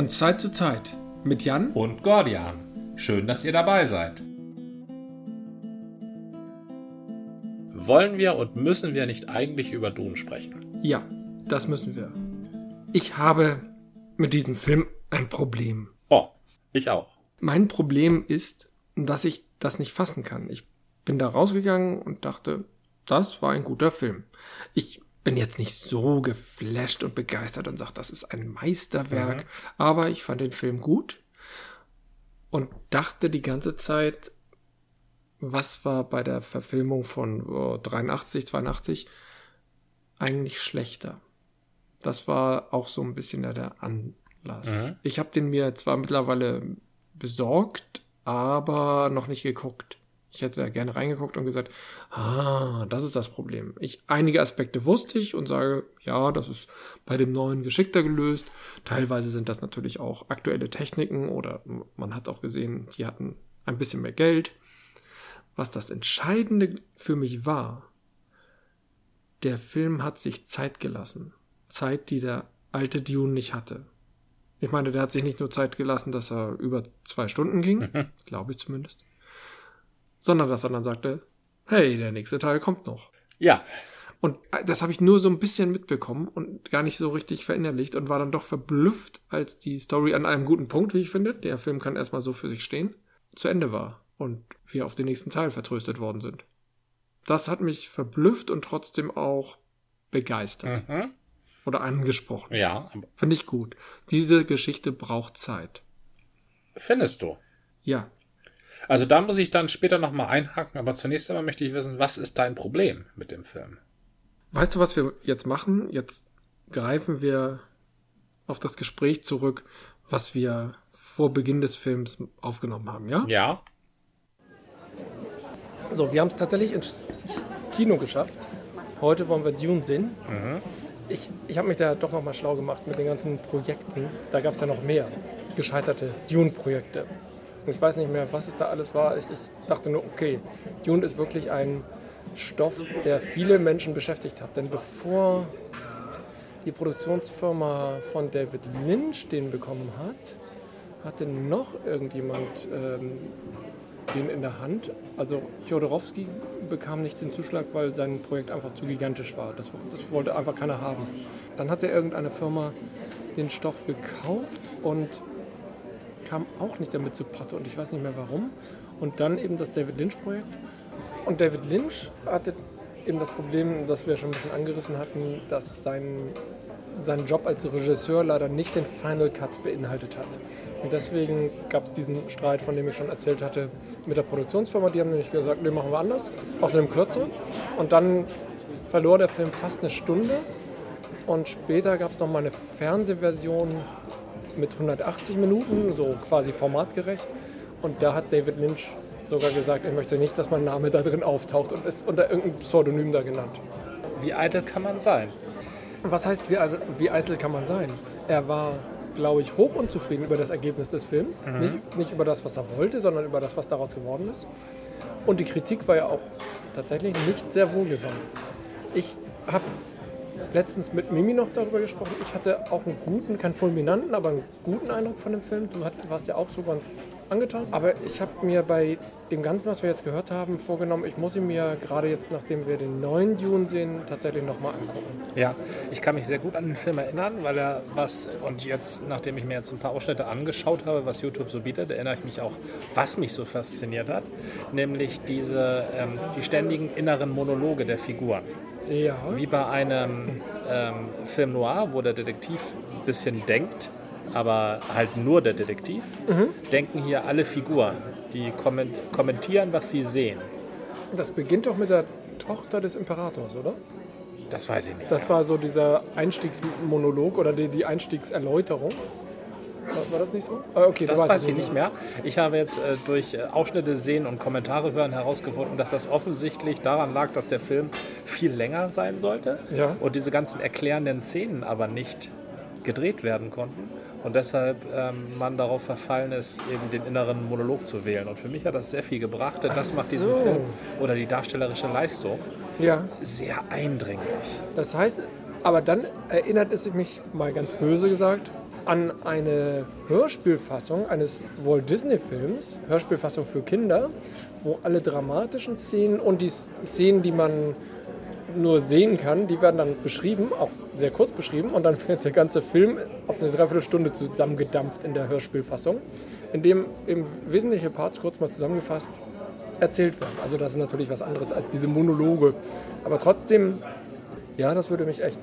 Von Zeit zu Zeit mit Jan und Gordian. Schön, dass ihr dabei seid. Wollen wir und müssen wir nicht eigentlich über Dune sprechen? Ja, das müssen wir. Ich habe mit diesem Film ein Problem. Oh, ich auch. Mein Problem ist, dass ich das nicht fassen kann. Ich bin da rausgegangen und dachte, das war ein guter Film. Ich bin jetzt nicht so geflasht und begeistert und sage, das ist ein Meisterwerk, mhm. aber ich fand den Film gut und dachte die ganze Zeit, was war bei der Verfilmung von oh, 83, 82 eigentlich schlechter. Das war auch so ein bisschen der Anlass. Mhm. Ich habe den mir zwar mittlerweile besorgt, aber noch nicht geguckt. Ich hätte da gerne reingeguckt und gesagt, ah, das ist das Problem. Ich einige Aspekte wusste ich und sage, ja, das ist bei dem neuen geschickter gelöst. Teilweise sind das natürlich auch aktuelle Techniken oder man hat auch gesehen, die hatten ein bisschen mehr Geld. Was das Entscheidende für mich war, der Film hat sich Zeit gelassen. Zeit, die der alte Dune nicht hatte. Ich meine, der hat sich nicht nur Zeit gelassen, dass er über zwei Stunden ging, mhm. glaube ich zumindest sondern dass er dann sagte, hey, der nächste Teil kommt noch. Ja. Und das habe ich nur so ein bisschen mitbekommen und gar nicht so richtig verinnerlicht und war dann doch verblüfft, als die Story an einem guten Punkt, wie ich finde, der Film kann erstmal so für sich stehen, zu Ende war und wir auf den nächsten Teil vertröstet worden sind. Das hat mich verblüfft und trotzdem auch begeistert. Mhm. Oder angesprochen. Ja. Finde ich gut. Diese Geschichte braucht Zeit. Findest du? Ja. Also da muss ich dann später nochmal einhaken, aber zunächst einmal möchte ich wissen, was ist dein Problem mit dem Film? Weißt du, was wir jetzt machen? Jetzt greifen wir auf das Gespräch zurück, was wir vor Beginn des Films aufgenommen haben, ja? Ja. So, wir haben es tatsächlich ins Kino geschafft. Heute wollen wir Dune sehen. Mhm. Ich, ich habe mich da doch nochmal schlau gemacht mit den ganzen Projekten. Da gab es ja noch mehr gescheiterte Dune-Projekte. Ich weiß nicht mehr, was es da alles war. Ich, ich dachte nur, okay, Dune ist wirklich ein Stoff, der viele Menschen beschäftigt hat. Denn bevor die Produktionsfirma von David Lynch den bekommen hat, hatte noch irgendjemand ähm, den in der Hand. Also Jodorowsky bekam nicht den Zuschlag, weil sein Projekt einfach zu gigantisch war. Das, das wollte einfach keiner haben. Dann hatte irgendeine Firma den Stoff gekauft und kam auch nicht damit zu Potte und ich weiß nicht mehr warum. Und dann eben das David Lynch-Projekt. Und David Lynch hatte eben das Problem, das wir schon ein bisschen angerissen hatten, dass sein, sein Job als Regisseur leider nicht den Final Cut beinhaltet hat. Und deswegen gab es diesen Streit, von dem ich schon erzählt hatte, mit der Produktionsfirma. Die haben nämlich gesagt, nee, machen wir anders, außerdem kürzer. Und dann verlor der Film fast eine Stunde. Und später gab es noch mal eine Fernsehversion mit 180 Minuten, so quasi formatgerecht. Und da hat David Lynch sogar gesagt, er möchte nicht, dass mein Name da drin auftaucht und ist unter irgendeinem Pseudonym da genannt. Wie eitel kann man sein? Was heißt, wie, wie eitel kann man sein? Er war, glaube ich, hoch unzufrieden über das Ergebnis des Films. Mhm. Nicht, nicht über das, was er wollte, sondern über das, was daraus geworden ist. Und die Kritik war ja auch tatsächlich nicht sehr wohlgesonnen. Ich habe letztens mit Mimi noch darüber gesprochen. Ich hatte auch einen guten, keinen fulminanten, aber einen guten Eindruck von dem Film. Du warst ja auch so ganz angetan. Aber ich habe mir bei dem Ganzen, was wir jetzt gehört haben, vorgenommen, ich muss ihn mir gerade jetzt, nachdem wir den neuen Dune sehen, tatsächlich nochmal angucken. Ja, ich kann mich sehr gut an den Film erinnern, weil er was, und jetzt, nachdem ich mir jetzt ein paar Ausschnitte angeschaut habe, was YouTube so bietet, erinnere ich mich auch, was mich so fasziniert hat, nämlich diese, ähm, die ständigen inneren Monologe der Figuren. Ja. Wie bei einem ähm, Film noir, wo der Detektiv ein bisschen denkt, aber halt nur der Detektiv, mhm. denken hier alle Figuren, die kommentieren, was sie sehen. Das beginnt doch mit der Tochter des Imperators, oder? Das weiß ich nicht. Das war so dieser Einstiegsmonolog oder die, die Einstiegserläuterung. War das nicht so? Ah, okay, das weiß ich nicht mehr. Ich habe jetzt äh, durch äh, Ausschnitte sehen und Kommentare hören herausgefunden, dass das offensichtlich daran lag, dass der Film viel länger sein sollte ja. und diese ganzen erklärenden Szenen aber nicht gedreht werden konnten und deshalb ähm, man darauf verfallen ist, eben den inneren Monolog zu wählen. Und für mich hat das sehr viel gebracht, denn das Ach macht diesen so. Film oder die darstellerische Leistung ja. sehr eindringlich. Das heißt, aber dann erinnert es mich mal ganz böse gesagt an eine Hörspielfassung eines Walt Disney-Films, Hörspielfassung für Kinder, wo alle dramatischen Szenen und die Szenen, die man nur sehen kann, die werden dann beschrieben, auch sehr kurz beschrieben, und dann wird der ganze Film auf eine Dreiviertelstunde zusammengedampft in der Hörspielfassung, in dem eben wesentliche Parts kurz mal zusammengefasst erzählt werden. Also das ist natürlich was anderes als diese Monologe. Aber trotzdem, ja, das würde mich echt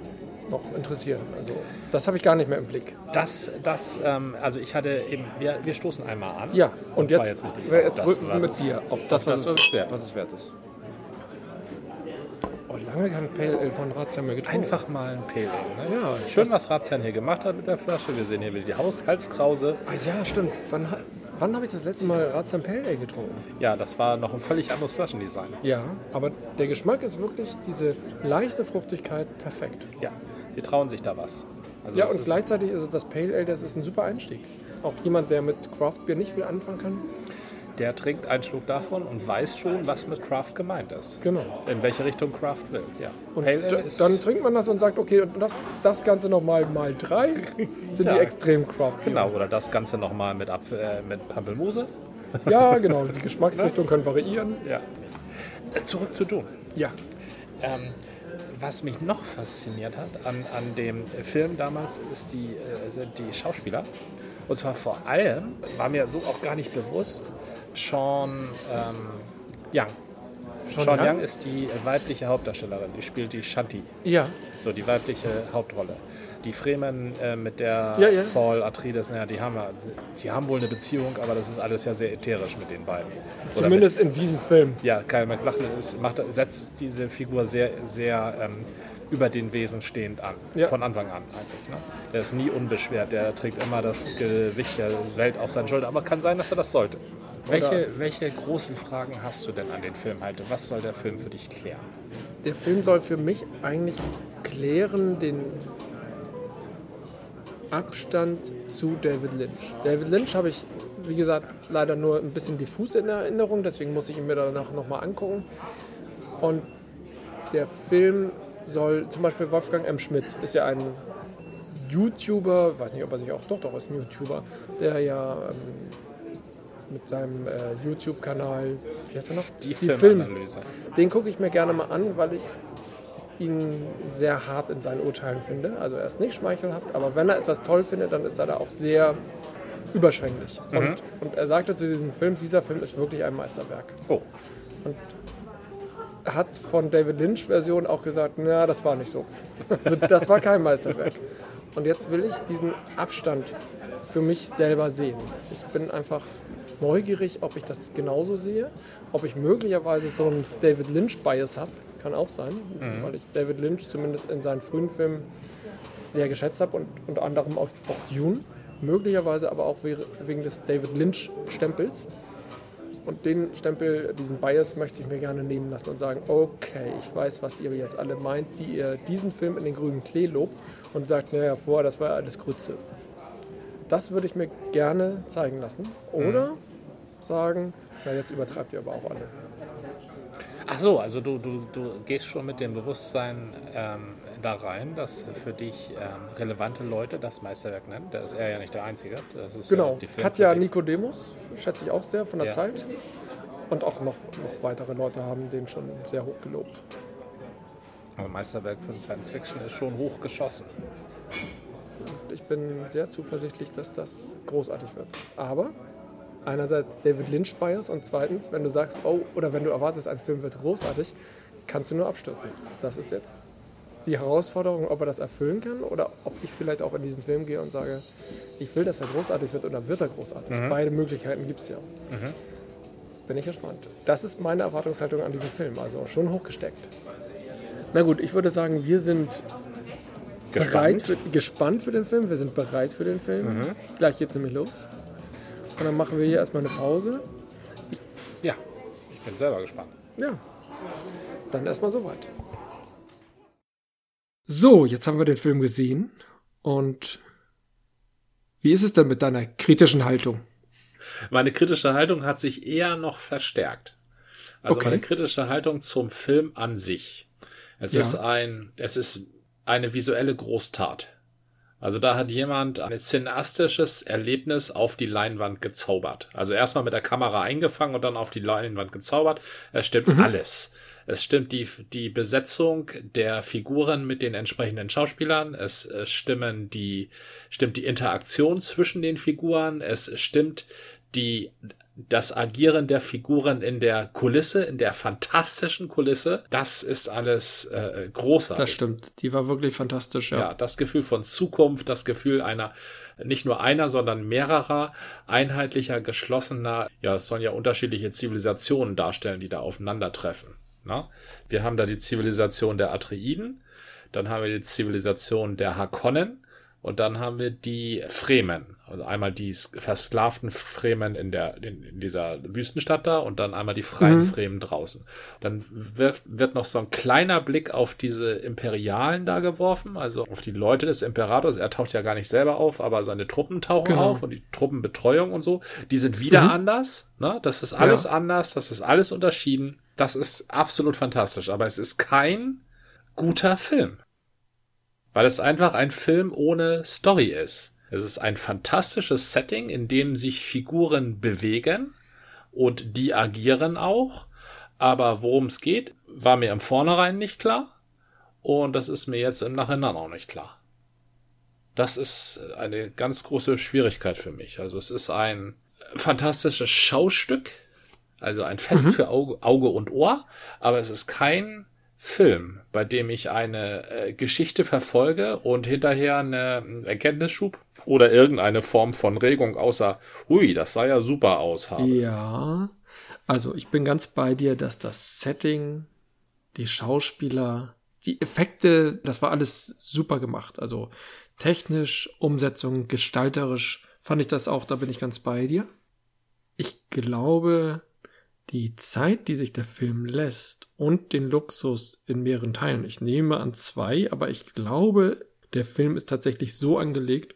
noch interessieren. Also das habe ich gar nicht mehr im Blick. Das, das, ähm, also ich hatte eben, wir, wir stoßen einmal an. Ja, und Das war jetzt, jetzt richtig. jetzt Das, rücken wir was mit dir auf Das, was, was was, es wert, was es wert ist. Oh, lange kein Pale Ale von Razzia mehr getrunken. Einfach mal ein Pale Ale. Ne? Ja, Schön, was Razian hier gemacht hat mit der Flasche. Wir sehen hier wieder die Haushaltskrause. Ah ja, stimmt. Wann, wann habe ich das letzte Mal Razzia Pale Ale getrunken? Ja, das war noch ein völlig anderes Flaschendesign. Ja, aber der Geschmack ist wirklich diese leichte Fruchtigkeit perfekt. Ja, sie trauen sich da was. Also Ja, und ist- gleichzeitig ist es das Pale Ale, das ist ein super Einstieg. Auch jemand, der mit Craft Beer nicht viel anfangen kann. Der trinkt einen Schluck davon und weiß schon, was mit Craft gemeint ist. Genau. In welche Richtung Craft will. Ja. Und dann trinkt man das und sagt, okay, und das, das Ganze nochmal mal drei sind Ja. die extrem Craft genau oder das Ganze nochmal mit Apfel, äh, mit Pampelmuse. Ja, genau. Die Geschmacksrichtungen können variieren. Ja. Äh, Zurück zu Dune. Ja. Ähm, was mich noch fasziniert hat an, an dem Film damals, ist die, äh, sind die Schauspieler. Und zwar vor allem, war mir so auch gar nicht bewusst, Sean ähm, Young. Sean Sean, Young? Young ist die weibliche Hauptdarstellerin, die spielt die Shanti, Ja. so die weibliche Hauptrolle. Die Fremen äh, mit der Ja, ja. Paul Atreides, naja, die haben ja, sie haben wohl eine Beziehung, aber das ist alles ja sehr ätherisch mit den beiden. Oder Zumindest in diesem Film. ja, Kyle MacLachlan ist, macht, setzt diese Figur sehr, sehr ähm, über den Wesen stehend an. Ja. Von Anfang an eigentlich. Ne? Der ist nie unbeschwert, der trägt immer das Gewicht der Welt auf seinen Schultern. Aber kann sein, dass er das sollte. Welche, welche großen Fragen hast du denn an den Film heute? Was soll der Film für dich klären? Der Film soll für mich eigentlich klären den Abstand zu David Lynch. David Lynch habe ich, wie gesagt, leider nur ein bisschen diffus in Erinnerung, deswegen muss ich ihn mir danach nochmal angucken. Und der Film soll, zum Beispiel Wolfgang M. Schmidt ist ja ein YouTuber, weiß nicht, ob er sich auch, doch, doch, ist ein YouTuber, der ja ähm, mit seinem äh, YouTube-Kanal, wie heißt er noch? Die, Film- Filmanalyse. den gucke ich mir gerne mal an, weil ich ihn sehr hart in seinen Urteilen finde. Also er ist nicht schmeichelhaft, aber wenn er etwas toll findet, dann ist er da auch sehr überschwänglich. Und, und er sagte zu diesem Film, dieser Film ist wirklich ein Meisterwerk. Oh, Er hat von David Lynch Version auch gesagt, na, das war nicht so. Also das war kein Meisterwerk. Und jetzt will ich diesen Abstand für mich selber sehen. Ich bin einfach neugierig, ob ich das genauso sehe, ob ich möglicherweise so einen David Lynch Bias habe, kann auch sein, weil ich David Lynch zumindest in seinen frühen Filmen sehr geschätzt habe und unter anderem auf, auch Dune, möglicherweise aber auch we- wegen des David Lynch Stempels. Und den Stempel, diesen Bias möchte ich mir gerne nehmen lassen und sagen, okay, ich weiß, was ihr jetzt alle meint, die ihr diesen Film in den grünen Klee lobt und sagt, naja, vorher, das war alles Grütze. Das würde ich mir gerne zeigen lassen. Oder sagen, na jetzt übertreibt ihr aber auch alle. Ach so, also du, du, du gehst schon mit dem Bewusstsein ähm, da rein, dass für dich ähm, relevante Leute das Meisterwerk nennen. Da ist er ja nicht der Einzige. Das ist Genau, ja Katja. Nicodemus schätze ich auch sehr von der Ja. Zeit. Und auch noch, noch weitere Leute haben den schon sehr hoch gelobt. Aber Meisterwerk für Science Fiction ist schon hoch geschossen. Ich bin sehr zuversichtlich, dass das großartig wird. Aber einerseits David Lynch Bias und zweitens, wenn du sagst, oh, oder wenn du erwartest, ein Film wird großartig, kannst du nur abstürzen. Das ist jetzt die Herausforderung, ob er das erfüllen kann oder ob ich vielleicht auch in diesen Film gehe und sage, ich will, dass er großartig wird oder wird er großartig. Beide Möglichkeiten gibt es ja. Bin ich gespannt. Das ist meine Erwartungshaltung an diesen Film, also schon hochgesteckt. Na gut, ich würde sagen, wir sind bereit für, gespannt für den Film. Wir sind bereit für den Film. Gleich geht's nämlich los. Und dann machen wir hier erstmal eine Pause. Ja, ich bin selber gespannt. Ja, dann erstmal soweit. So, jetzt haben wir den Film gesehen. Und wie ist es denn mit deiner kritischen Haltung? Meine kritische Haltung hat sich eher noch verstärkt. Also Okay. meine kritische Haltung zum Film an sich. Es Ja. ist ein, es ist eine visuelle Großtat. Also da hat jemand ein cineastisches Erlebnis auf die Leinwand gezaubert. Also erstmal mit der Kamera eingefangen und dann auf die Leinwand gezaubert. Es stimmt mhm. alles. Es stimmt die, die Besetzung der Figuren mit den entsprechenden Schauspielern. Es, es stimmen die, stimmt die Interaktion zwischen den Figuren. Es stimmt die das Agieren der Figuren in der Kulisse, in der fantastischen Kulisse, das ist alles äh, großartig. Das stimmt. Die war wirklich fantastisch, ja. Ja, das Gefühl von Zukunft, das Gefühl einer, nicht nur einer, sondern mehrerer, einheitlicher, geschlossener, ja, es sollen ja unterschiedliche Zivilisationen darstellen, die da aufeinandertreffen. Na? Wir haben da die Zivilisation der Atreiden, dann haben wir die Zivilisation der Hakonnen, und dann haben wir die Fremen. Also einmal die versklavten Fremen in der, in, in dieser Wüstenstadt da und dann einmal die freien mhm. Fremen draußen. Dann wird, wird noch so ein kleiner Blick auf diese Imperialen da geworfen, also auf die Leute des Imperators. Er taucht ja gar nicht selber auf, aber seine Truppen tauchen genau. auf und die Truppenbetreuung und so. Die sind wieder mhm. anders. Ne? Das ist alles ja. anders, das ist alles unterschieden. Das ist absolut fantastisch, aber es ist kein guter Film weil es einfach ein Film ohne Story ist. Es ist ein fantastisches Setting, in dem sich Figuren bewegen und die agieren auch. Aber worum es geht, war mir im Vornherein nicht klar. Und das ist mir jetzt im Nachhinein auch nicht klar. Das ist eine ganz große Schwierigkeit für mich. Also es ist ein fantastisches Schaustück, also ein Fest mhm. für Auge, Auge und Ohr, aber es ist kein Film, bei dem ich eine äh, Geschichte verfolge und hinterher eine Erkenntnisschub oder irgendeine Form von Regung außer, hui, das sah ja super aus habe. Ja, also ich bin ganz bei dir, dass das Setting, die Schauspieler, die Effekte, das war alles super gemacht. Also technisch, Umsetzung, gestalterisch fand ich das auch, da bin ich ganz bei dir. Ich glaube, die Zeit, die sich der Film lässt und den Luxus in mehreren Teilen. Ich nehme an zwei, aber ich glaube, der Film ist tatsächlich so angelegt,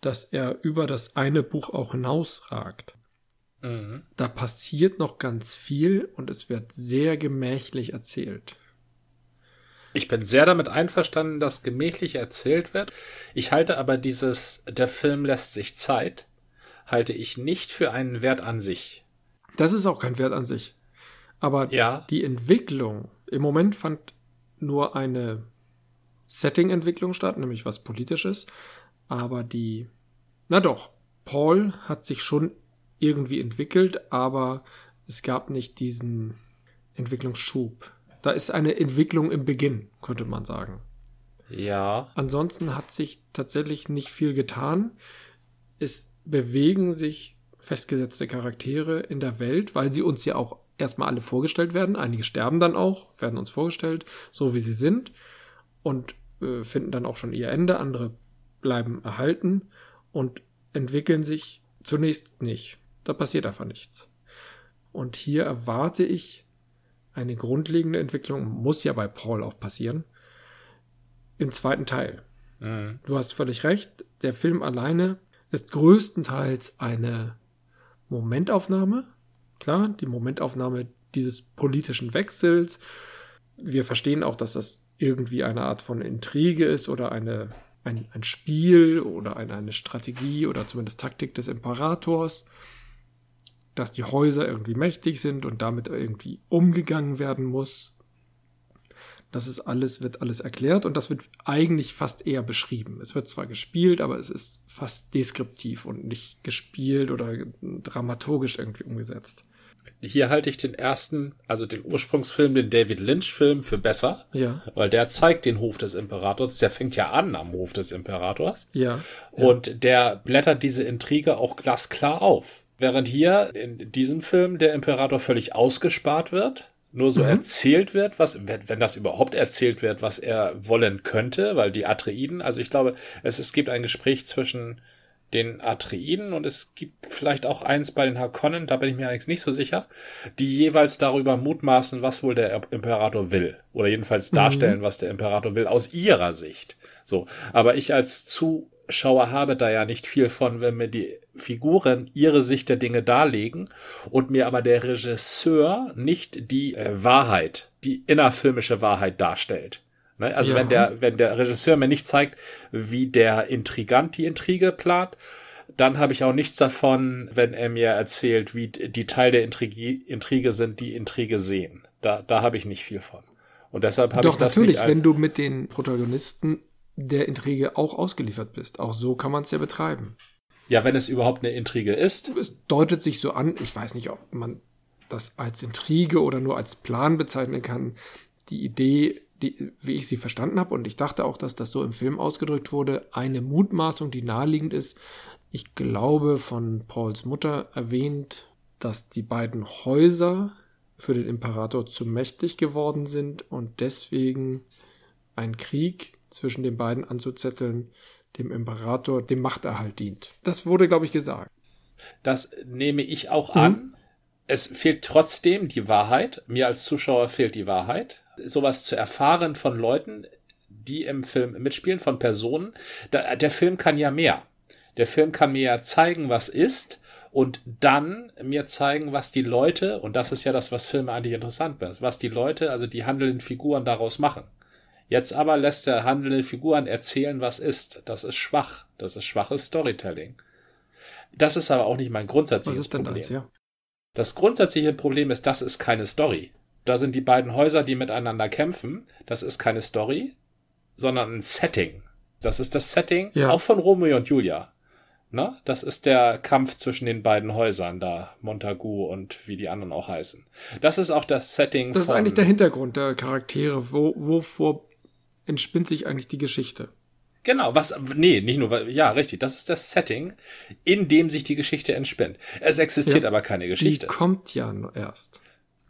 dass er über das eine Buch auch hinausragt. Mhm. Da passiert noch ganz viel und es wird sehr gemächlich erzählt. Ich bin sehr damit einverstanden, dass gemächlich erzählt wird. Ich halte aber dieses, der Film lässt sich Zeit, halte ich nicht für einen Wert an sich. Das ist auch kein Wert an sich. Aber ja. die Entwicklung, im Moment fand nur eine Setting-Entwicklung statt, nämlich was politisches. Aber die, na doch, Paul hat sich schon irgendwie entwickelt, aber es gab nicht diesen Entwicklungsschub. Da ist eine Entwicklung im Beginn, könnte man sagen. Ja. Ansonsten hat sich tatsächlich nicht viel getan. Es bewegen sich festgesetzte Charaktere in der Welt, weil sie uns ja auch erstmal alle vorgestellt werden. Einige sterben dann auch, werden uns vorgestellt, so wie sie sind und äh, finden dann auch schon ihr Ende. Andere bleiben erhalten und entwickeln sich zunächst nicht. Da passiert einfach nichts. Und hier erwarte ich eine grundlegende Entwicklung, muss ja bei Paul auch passieren, im zweiten Teil. Mhm. Du hast völlig recht, der Film alleine ist größtenteils eine Momentaufnahme. Klar, die Momentaufnahme dieses politischen Wechsels. Wir verstehen auch, dass das irgendwie eine Art von Intrige ist oder eine, ein, ein Spiel oder eine, eine Strategie oder zumindest Taktik des Imperators, dass die Häuser irgendwie mächtig sind und damit irgendwie umgegangen werden muss. Das ist alles, wird alles erklärt und das wird eigentlich fast eher beschrieben. Es wird zwar gespielt, aber es ist fast deskriptiv und nicht gespielt oder dramaturgisch irgendwie umgesetzt. Hier halte ich den ersten, also den Ursprungsfilm, den David Lynch-Film für besser. Ja. Weil der zeigt den Hof des Imperators. Der fängt ja an am Hof des Imperators. Ja. ja. Und der blättert diese Intrige auch glasklar auf. Während hier in diesem Film der Imperator völlig ausgespart wird nur so mhm. erzählt wird, was, wenn, wenn das überhaupt erzählt wird, was er wollen könnte, weil die Atreiden, also ich glaube, es, es gibt ein Gespräch zwischen den Atreiden und es gibt vielleicht auch eins bei den Harkonnen, da bin ich mir allerdings nicht so sicher, die jeweils darüber mutmaßen, was wohl der Imperator will. Oder jedenfalls mhm. darstellen, mhm. was der Imperator will, aus ihrer Sicht. So. Aber ich als zu Schauer habe da ja nicht viel von, wenn mir die Figuren ihre Sicht der Dinge darlegen und mir aber der Regisseur nicht die äh, Wahrheit, die innerfilmische Wahrheit darstellt. Ne? Also ja. wenn der, wenn der Regisseur mir nicht zeigt, wie der Intrigant die Intrige plant, dann habe ich auch nichts davon, wenn er mir erzählt, wie die Teil der Intrige, Intrige sind, die Intrige sehen. Da, da habe ich nicht viel von. Und deshalb habe ich das natürlich, wenn du mit den Protagonisten der Intrige auch ausgeliefert bist. Auch so kann man es ja betreiben. Ja, wenn es überhaupt eine Intrige ist. Es deutet sich so an, ich weiß nicht, ob man das als Intrige oder nur als Plan bezeichnen kann. Die Idee, die, wie ich sie verstanden habe, und ich dachte auch, dass das so im Film ausgedrückt wurde, eine Mutmaßung, die naheliegend ist. Ich glaube, von Pauls Mutter erwähnt, dass die beiden Häuser für den Imperator zu mächtig geworden sind und deswegen ein Krieg zwischen den beiden anzuzetteln, dem Imperator dem Machterhalt dient. Das wurde, glaube ich, gesagt. Das nehme ich auch an. Mhm. Es fehlt trotzdem die Wahrheit. Mir als Zuschauer fehlt die Wahrheit. Sowas zu erfahren von Leuten, die im Film mitspielen, von Personen. der Film kann ja mehr. Der Film kann mir ja zeigen, was ist und dann mir zeigen, was die Leute, und das ist ja das, was Filme eigentlich interessant wird, was die Leute, also die handelnden Figuren daraus machen. Jetzt aber lässt der handelnde Figuren erzählen, was ist. Das ist schwach. Das ist schwaches Storytelling. Das ist aber auch nicht mein grundsätzliches was ist denn Problem. Das, ja? das grundsätzliche Problem ist, das ist keine Story. Da sind die beiden Häuser, die miteinander kämpfen. Das ist keine Story, sondern ein Setting. Das ist das Setting ja. auch von Romeo und Julia. Ne? Das ist der Kampf zwischen den beiden Häusern da, Montagu und wie die anderen auch heißen. Das ist auch das Setting. Das ist eigentlich der Hintergrund der Charaktere. Wo, wovor entspinnt sich eigentlich die Geschichte? Genau, was, nee, nicht nur, ja, richtig, das ist das Setting, in dem sich die Geschichte entspinnt. Es existiert ja, aber keine Geschichte. Die kommt ja nur erst.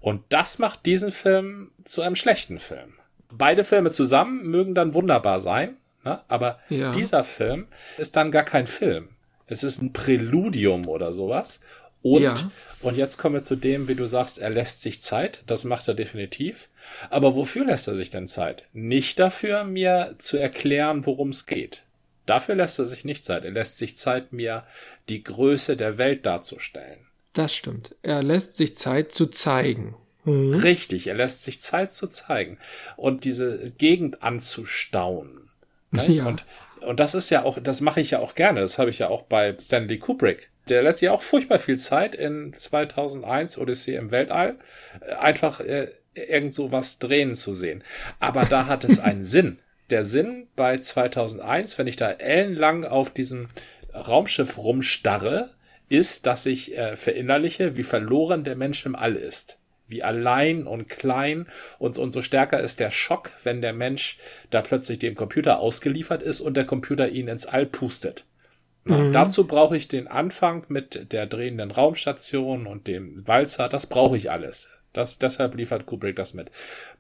Und das macht diesen Film zu einem schlechten Film. Beide Filme zusammen mögen dann wunderbar sein, ne? aber ja. dieser Film ist dann gar kein Film. Es ist ein Präludium oder sowas. Und, ja. und jetzt kommen wir zu dem, wie du sagst, er lässt sich Zeit. Das macht er definitiv. Aber wofür lässt er sich denn Zeit? Nicht dafür, mir zu erklären, worum es geht. Dafür lässt er sich nicht Zeit. Er lässt sich Zeit, mir die Größe der Welt darzustellen. Das stimmt. Er lässt sich Zeit zu zeigen. Mhm. Richtig, er lässt sich Zeit zu zeigen und diese Gegend anzustauen. Ja. Und, und das ist ja auch, das mache ich ja auch gerne. Das habe ich ja auch bei Stanley Kubrick der lässt sich auch furchtbar viel Zeit in 2001 Odyssee im Weltall, äh, einfach äh, irgend so was drehen zu sehen. Aber da hat es einen Sinn. Der Sinn bei 2001, wenn ich da ellenlang auf diesem Raumschiff rumstarre, ist, dass ich äh, verinnerliche, wie verloren der Mensch im All ist. Wie allein und klein und, und so stärker ist der Schock, wenn der Mensch da plötzlich dem Computer ausgeliefert ist und der Computer ihn ins All pustet. Mhm. Dazu brauche ich den Anfang mit der drehenden Raumstation und dem Walzer. Das brauche ich alles. Das, deshalb liefert Kubrick das mit.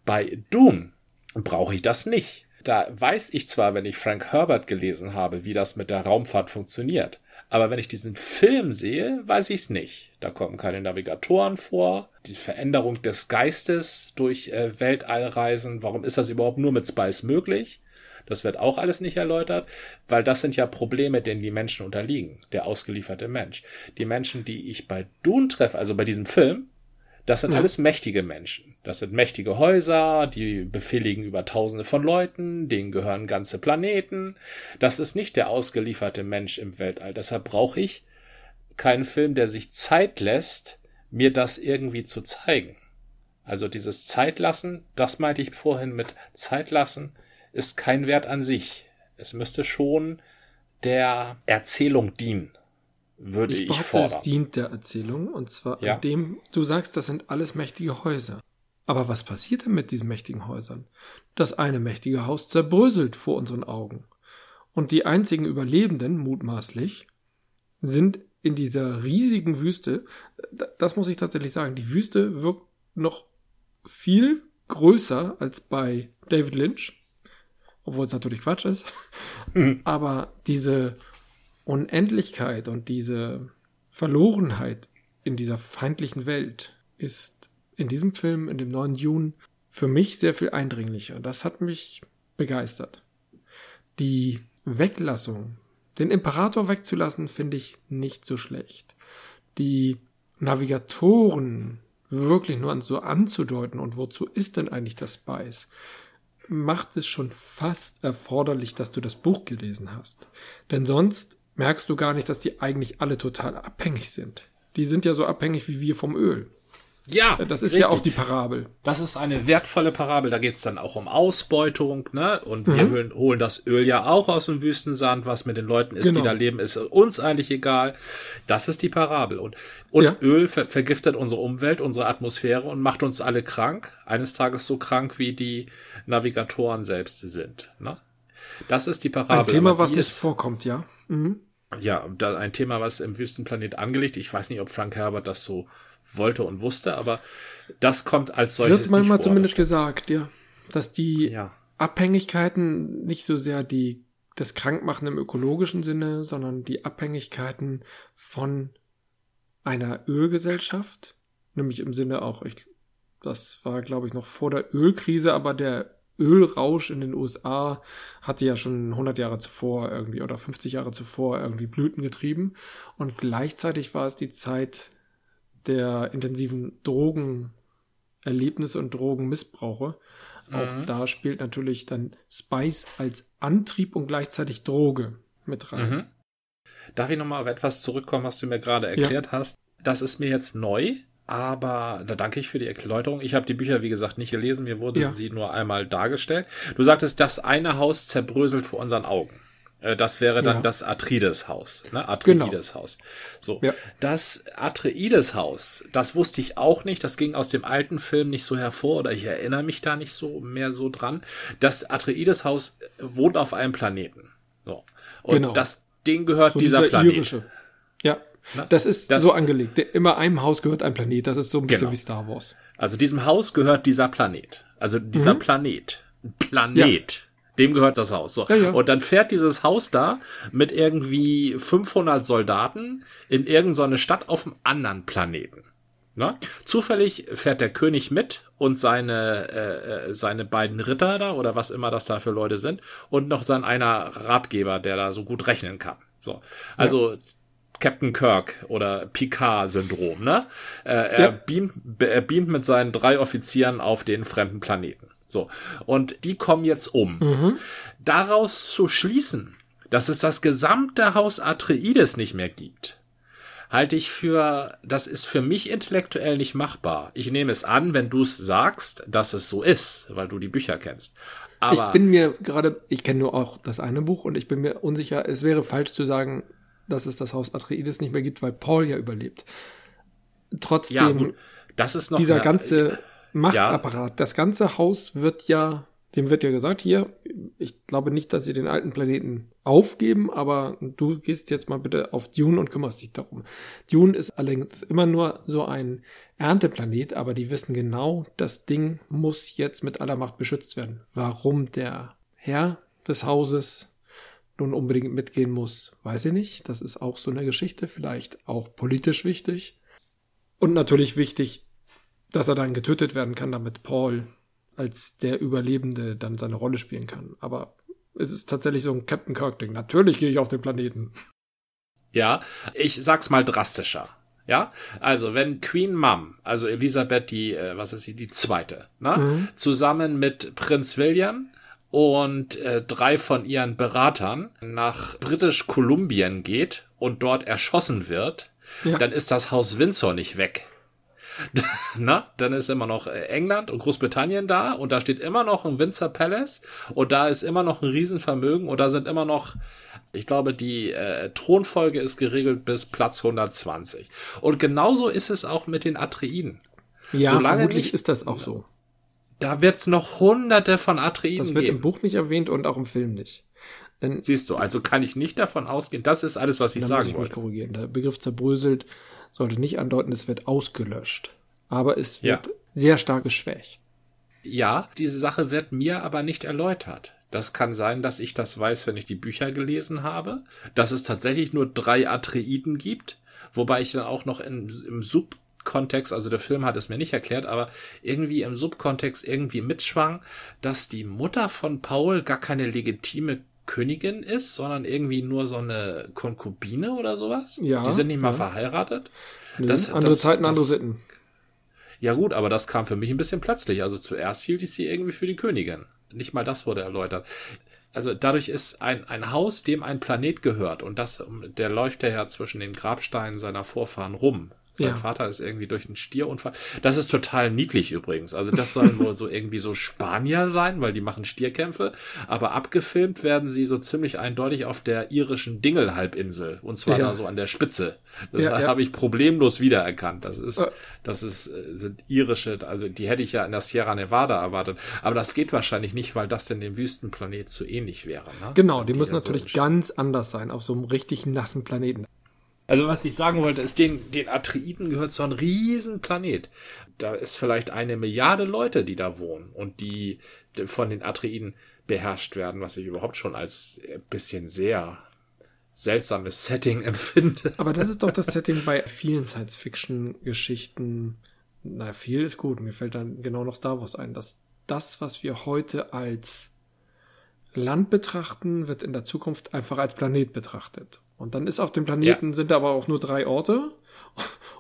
Bei Doom brauche ich das nicht. Da weiß ich zwar, wenn ich Frank Herbert gelesen habe, wie das mit der Raumfahrt funktioniert. Aber wenn ich diesen Film sehe, weiß ich es nicht. Da kommen keine Navigatoren vor. Die Veränderung des Geistes durch äh, Weltallreisen. Warum ist das überhaupt nur mit Spice möglich? Das wird auch alles nicht erläutert, weil das sind ja Probleme, denen die Menschen unterliegen, der ausgelieferte Mensch. Die Menschen, die ich bei Dune treffe, also bei diesem Film, das sind ja. alles mächtige Menschen. Das sind mächtige Häuser, die befehligen über Tausende von Leuten, denen gehören ganze Planeten. Das ist nicht der ausgelieferte Mensch im Weltall. Deshalb brauche ich keinen Film, der sich Zeit lässt, mir das irgendwie zu zeigen. Also dieses Zeitlassen, das meinte ich vorhin mit Zeitlassen, ist kein Wert an sich. Es müsste schon der Erzählung dienen, würde ich, ich fordern. Es dient der Erzählung und zwar ja. indem du sagst, das sind alles mächtige Häuser. Aber was passiert denn mit diesen mächtigen Häusern? Das eine mächtige Haus zerbröselt vor unseren Augen. Und die einzigen Überlebenden, mutmaßlich, sind in dieser riesigen Wüste, das muss ich tatsächlich sagen, die Wüste wirkt noch viel größer als bei David Lynch obwohl es natürlich Quatsch ist. Mhm. Aber diese Unendlichkeit und diese Verlorenheit in dieser feindlichen Welt ist in diesem Film, in dem neuen Dune, für mich sehr viel eindringlicher. Das hat mich begeistert. Die Weglassung, den Imperator wegzulassen, finde ich nicht so schlecht. Die Navigatoren wirklich nur so anzudeuten und wozu ist denn eigentlich das Spice? Macht es schon fast erforderlich, dass du das Buch gelesen hast. Denn sonst merkst du gar nicht, dass die eigentlich alle total abhängig sind. Die sind ja so abhängig wie wir vom Öl. Ja, das ist richtig. ja auch die Parabel. Das ist eine wertvolle Parabel. Da geht es dann auch um Ausbeutung, ne? Und wir mhm. holen das Öl ja auch aus dem Wüstensand. Was mit den Leuten ist, genau. die da leben, ist uns eigentlich egal. Das ist die Parabel. Und, und ja. Öl ver vergiftet unsere Umwelt, unsere Atmosphäre und macht uns alle krank. Eines Tages so krank, wie die Navigatoren selbst sind. Ne? Das ist die Parabel. Ein Thema, was nicht vorkommt, ja. Mhm. Ja, ein Thema, was im Wüstenplanet angelegt. Ich weiß nicht, ob Frank Herbert das so wollte und wusste, aber das kommt als solches. Wird manchmal zumindest gesagt, ja, dass die ja. Abhängigkeiten nicht so sehr die das Krankmachen im ökologischen Sinne, sondern die Abhängigkeiten von einer Ölgesellschaft, nämlich im Sinne auch, ich, das war glaube ich noch vor der Ölkrise, aber der Ölrausch in den USA hatte ja schon 100 Jahre zuvor irgendwie oder 50 Jahre zuvor irgendwie Blüten getrieben und gleichzeitig war es die Zeit der intensiven Drogenerlebnisse und Drogenmissbrauche. Mhm. Auch da spielt natürlich dann Spice als Antrieb und gleichzeitig Droge mit rein. Mhm. Darf ich nochmal auf etwas zurückkommen, was du mir gerade erklärt ja. hast? Das ist mir jetzt neu, aber da danke ich für die Erläuterung. Ich habe die Bücher, wie gesagt, nicht gelesen. Mir wurde ja. sie nur einmal dargestellt. Du sagtest, das eine Haus zerbröselt vor unseren Augen. Äh, das wäre dann ja. das Atreides-Haus, ne? Atreides-Haus. Genau. So. Ja. Das Atreides-Haus, das wusste ich auch nicht. Das ging aus dem alten Film nicht so hervor oder ich erinnere mich da nicht so mehr so dran. Das Atreides-Haus wohnt auf einem Planeten. So. Und genau. das Ding gehört so dieser, dieser Planet. Irische. Ja. Na? Das ist das, so angelegt. Immer einem Haus gehört ein Planet. Das ist so ein bisschen genau. wie Star Wars. Also diesem Haus gehört dieser Planet. Also dieser mhm. Planet. Planet. Ja dem gehört das Haus. So. Ja, ja. Und dann fährt dieses Haus da mit irgendwie 500 Soldaten in irgendeine Stadt auf einem anderen Planeten. Ne? Zufällig fährt der König mit und seine, äh, äh, seine beiden Ritter da oder was immer das da für Leute sind und noch sein einer Ratgeber, der da so gut rechnen kann. So. Also ja. Captain Kirk oder Picard-Syndrom, ne? Äh, er, beamt, er beamt mit seinen drei Offizieren auf den fremden Planeten. So. Und die kommen jetzt um. Mhm. Daraus zu schließen, dass es das gesamte Haus Atreides nicht mehr gibt, halte ich für, das ist für mich intellektuell nicht machbar. Ich nehme es an, wenn du es sagst, dass es so ist, weil du die Bücher kennst. Aber ich bin mir gerade, ich kenne nur auch das eine Buch und ich bin mir unsicher, es wäre falsch zu sagen, dass es das Haus Atreides nicht mehr gibt, weil Paul ja überlebt. Trotzdem, ja, gut, das ist noch dieser eine, ganze Machtapparat. Ja. Das ganze Haus wird ja, dem wird ja gesagt, hier, ich glaube nicht, dass sie den alten Planeten aufgeben, aber du gehst jetzt mal bitte auf Dune und kümmerst dich darum. Dune ist allerdings immer nur so ein Ernteplanet, aber die wissen genau, das Ding muss jetzt mit aller Macht beschützt werden. Warum der Herr des Hauses nun unbedingt mitgehen muss, weiß ich nicht. Das ist auch so eine Geschichte, vielleicht auch politisch wichtig. Und natürlich wichtig, dass er dann getötet werden kann, damit Paul als der Überlebende dann seine Rolle spielen kann. Aber es ist tatsächlich so ein Captain Kirk-Ding. Natürlich gehe ich auf den Planeten. Ja, ich sag's mal drastischer. Ja, also wenn Queen Mum, also Elisabeth die, äh, was ist sie, die zweite, ne, mhm. zusammen mit Prinz William und äh, drei von ihren Beratern nach Britisch Kolumbien geht und dort erschossen wird, ja. dann ist das Haus Windsor nicht weg. Na, dann ist immer noch äh, England und Großbritannien da und da steht immer noch ein Windsor Palace und da ist immer noch ein Riesenvermögen und da sind immer noch, ich glaube, die äh, Thronfolge ist geregelt bis Platz 120. Und genauso ist es auch mit den Atreiden. Ja, Solange vermutlich nicht, ist das auch so. Da wird's noch hunderte von Atreiden geben. Das wird geben. im Buch nicht erwähnt und auch im Film nicht. Denn, Siehst du, also kann ich nicht davon ausgehen, das ist alles, was ich sagen muss ich wollte. Mich korrigieren. Der Begriff zerbröselt sollte nicht andeuten, es wird ausgelöscht. Aber es wird ja. sehr stark geschwächt. Ja, diese Sache wird mir aber nicht erläutert. Das kann sein, dass ich das weiß, wenn ich die Bücher gelesen habe, dass es tatsächlich nur drei Atreiden gibt, wobei ich dann auch noch in, im Subkontext, also der Film hat es mir nicht erklärt, aber irgendwie im Subkontext irgendwie mitschwang, dass die Mutter von Paul gar keine legitime Königin ist, sondern irgendwie nur so eine Konkubine oder sowas. Ja. Die sind nicht mal ja. verheiratet. Nee, das, andere das, Zeiten, das, andere Sitten. Ja gut, aber das kam für mich ein bisschen plötzlich. Also zuerst hielt ich sie irgendwie für die Königin. Nicht mal das wurde erläutert. Also dadurch ist ein, ein Haus, dem ein Planet gehört und das, der läuft ja zwischen den Grabsteinen seiner Vorfahren rum. Sein ja. Vater ist irgendwie durch einen Stierunfall. Das ist total niedlich übrigens. Also das sollen wohl so irgendwie so Spanier sein, weil die machen Stierkämpfe. Aber abgefilmt werden sie so ziemlich eindeutig auf der irischen Dingelhalbinsel. Und zwar ja. da so an der Spitze. Das ja, habe ich problemlos wiedererkannt. Das ist, das ist, äh, sind irische, also die hätte ich ja in der Sierra Nevada erwartet. Aber das geht wahrscheinlich nicht, weil das denn dem Wüstenplanet zu ähnlich wäre. Ne? Genau, die, die müssen natürlich so ganz anders sein auf so einem richtig nassen Planeten. Also was ich sagen wollte, ist, den, den Atreiden gehört so ein Riesenplanet. Da ist vielleicht eine Milliarde Leute, die da wohnen und die von den Atreiden beherrscht werden, was ich überhaupt schon als ein bisschen sehr seltsames Setting empfinde. Aber das ist doch das Setting bei vielen Science-Fiction-Geschichten. Na, viel ist gut. Mir fällt dann genau noch Star Wars ein, dass das, was wir heute als Land betrachten, wird in der Zukunft einfach als Planet betrachtet. Und dann ist auf dem Planeten ja. sind da aber auch nur drei Orte.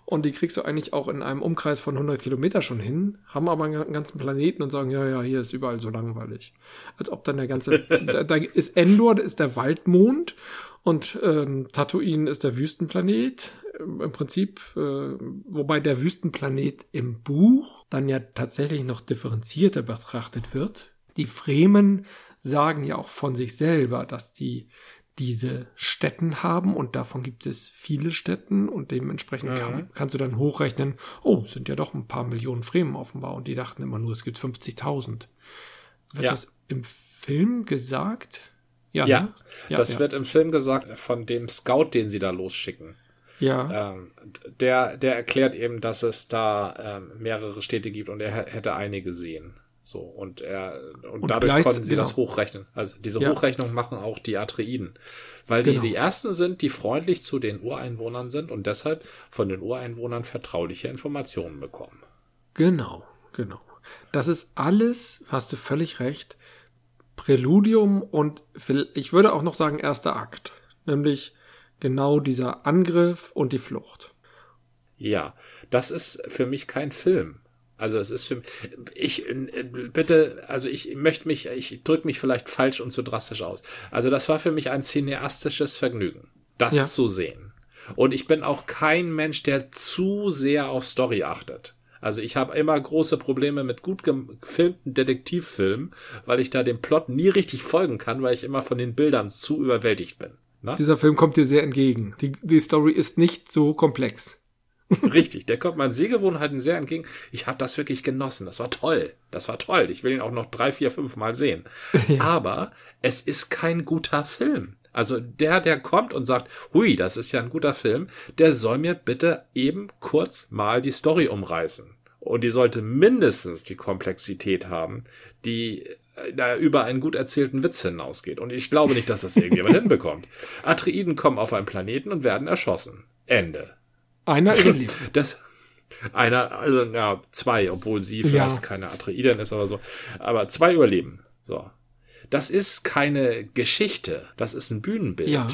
Und die kriegst du eigentlich auch in einem Umkreis von 100 Kilometer schon hin, haben aber einen ganzen Planeten und sagen, ja, ja, hier ist überall so langweilig. Als ob dann der ganze, da, da, ist Endor, da ist der Waldmond und ähm, Tatooine ist der Wüstenplanet. Im Prinzip, äh, wobei der Wüstenplanet im Buch dann ja tatsächlich noch differenzierter betrachtet wird. Die Fremen sagen ja auch von sich selber, dass die diese Städten haben und davon gibt es viele Städten und dementsprechend mhm. kann, kannst du dann hochrechnen, oh, sind ja doch ein paar Millionen Fremen offenbar und die dachten immer nur, es gibt 50.000. Wird ja. das im Film gesagt? Ja, ja, ne? ja das wird im Film gesagt von dem Scout, den sie da losschicken. Ja. Ähm, der, der erklärt eben, dass es da ähm, mehrere Städte gibt und er hätte eine gesehen. So, und er, und, und dadurch gleich, konnten sie genau. das hochrechnen. Also diese ja. Hochrechnung machen auch die Atreiden. Weil genau. die die ersten sind, die freundlich zu den Ureinwohnern sind und deshalb von den Ureinwohnern vertrauliche Informationen bekommen. Genau, genau. Das ist alles, hast du völlig recht, Präludium und ich würde auch noch sagen erster Akt. Nämlich genau dieser Angriff und die Flucht. Ja, das ist für mich kein Film. Also es ist für ich bitte, also ich möchte mich, ich drücke mich vielleicht falsch und zu drastisch aus. Also das war für mich ein cineastisches Vergnügen, das ja. zu sehen. Und ich bin auch kein Mensch, der zu sehr auf Story achtet. Also ich habe immer große Probleme mit gut gefilmten Detektivfilmen, weil ich da dem Plot nie richtig folgen kann, weil ich immer von den Bildern zu überwältigt bin. Na? Dieser Film kommt dir sehr entgegen. Die, die Story ist nicht so komplex. Richtig, der kommt meinen Sehgewohnheiten sehr entgegen. Ich habe das wirklich genossen. Das war toll. Das war toll. Ich will ihn auch noch drei, vier, fünf Mal sehen. Ja. Aber es ist kein guter Film. Also der, der kommt und sagt, hui, das ist ja ein guter Film, der soll mir bitte eben kurz mal die Story umreißen. Und die sollte mindestens die Komplexität haben, die da über einen gut erzählten Witz hinausgeht. Und ich glaube nicht, dass das irgendjemand hinbekommt. Atreiden kommen auf einen Planeten und werden erschossen. Ende. Einer überlebt. Das, einer, also ja, zwei, obwohl sie vielleicht ja. keine Atreiden ist, aber so. Aber zwei überleben. So. Das ist keine Geschichte, das ist ein Bühnenbild. Ja.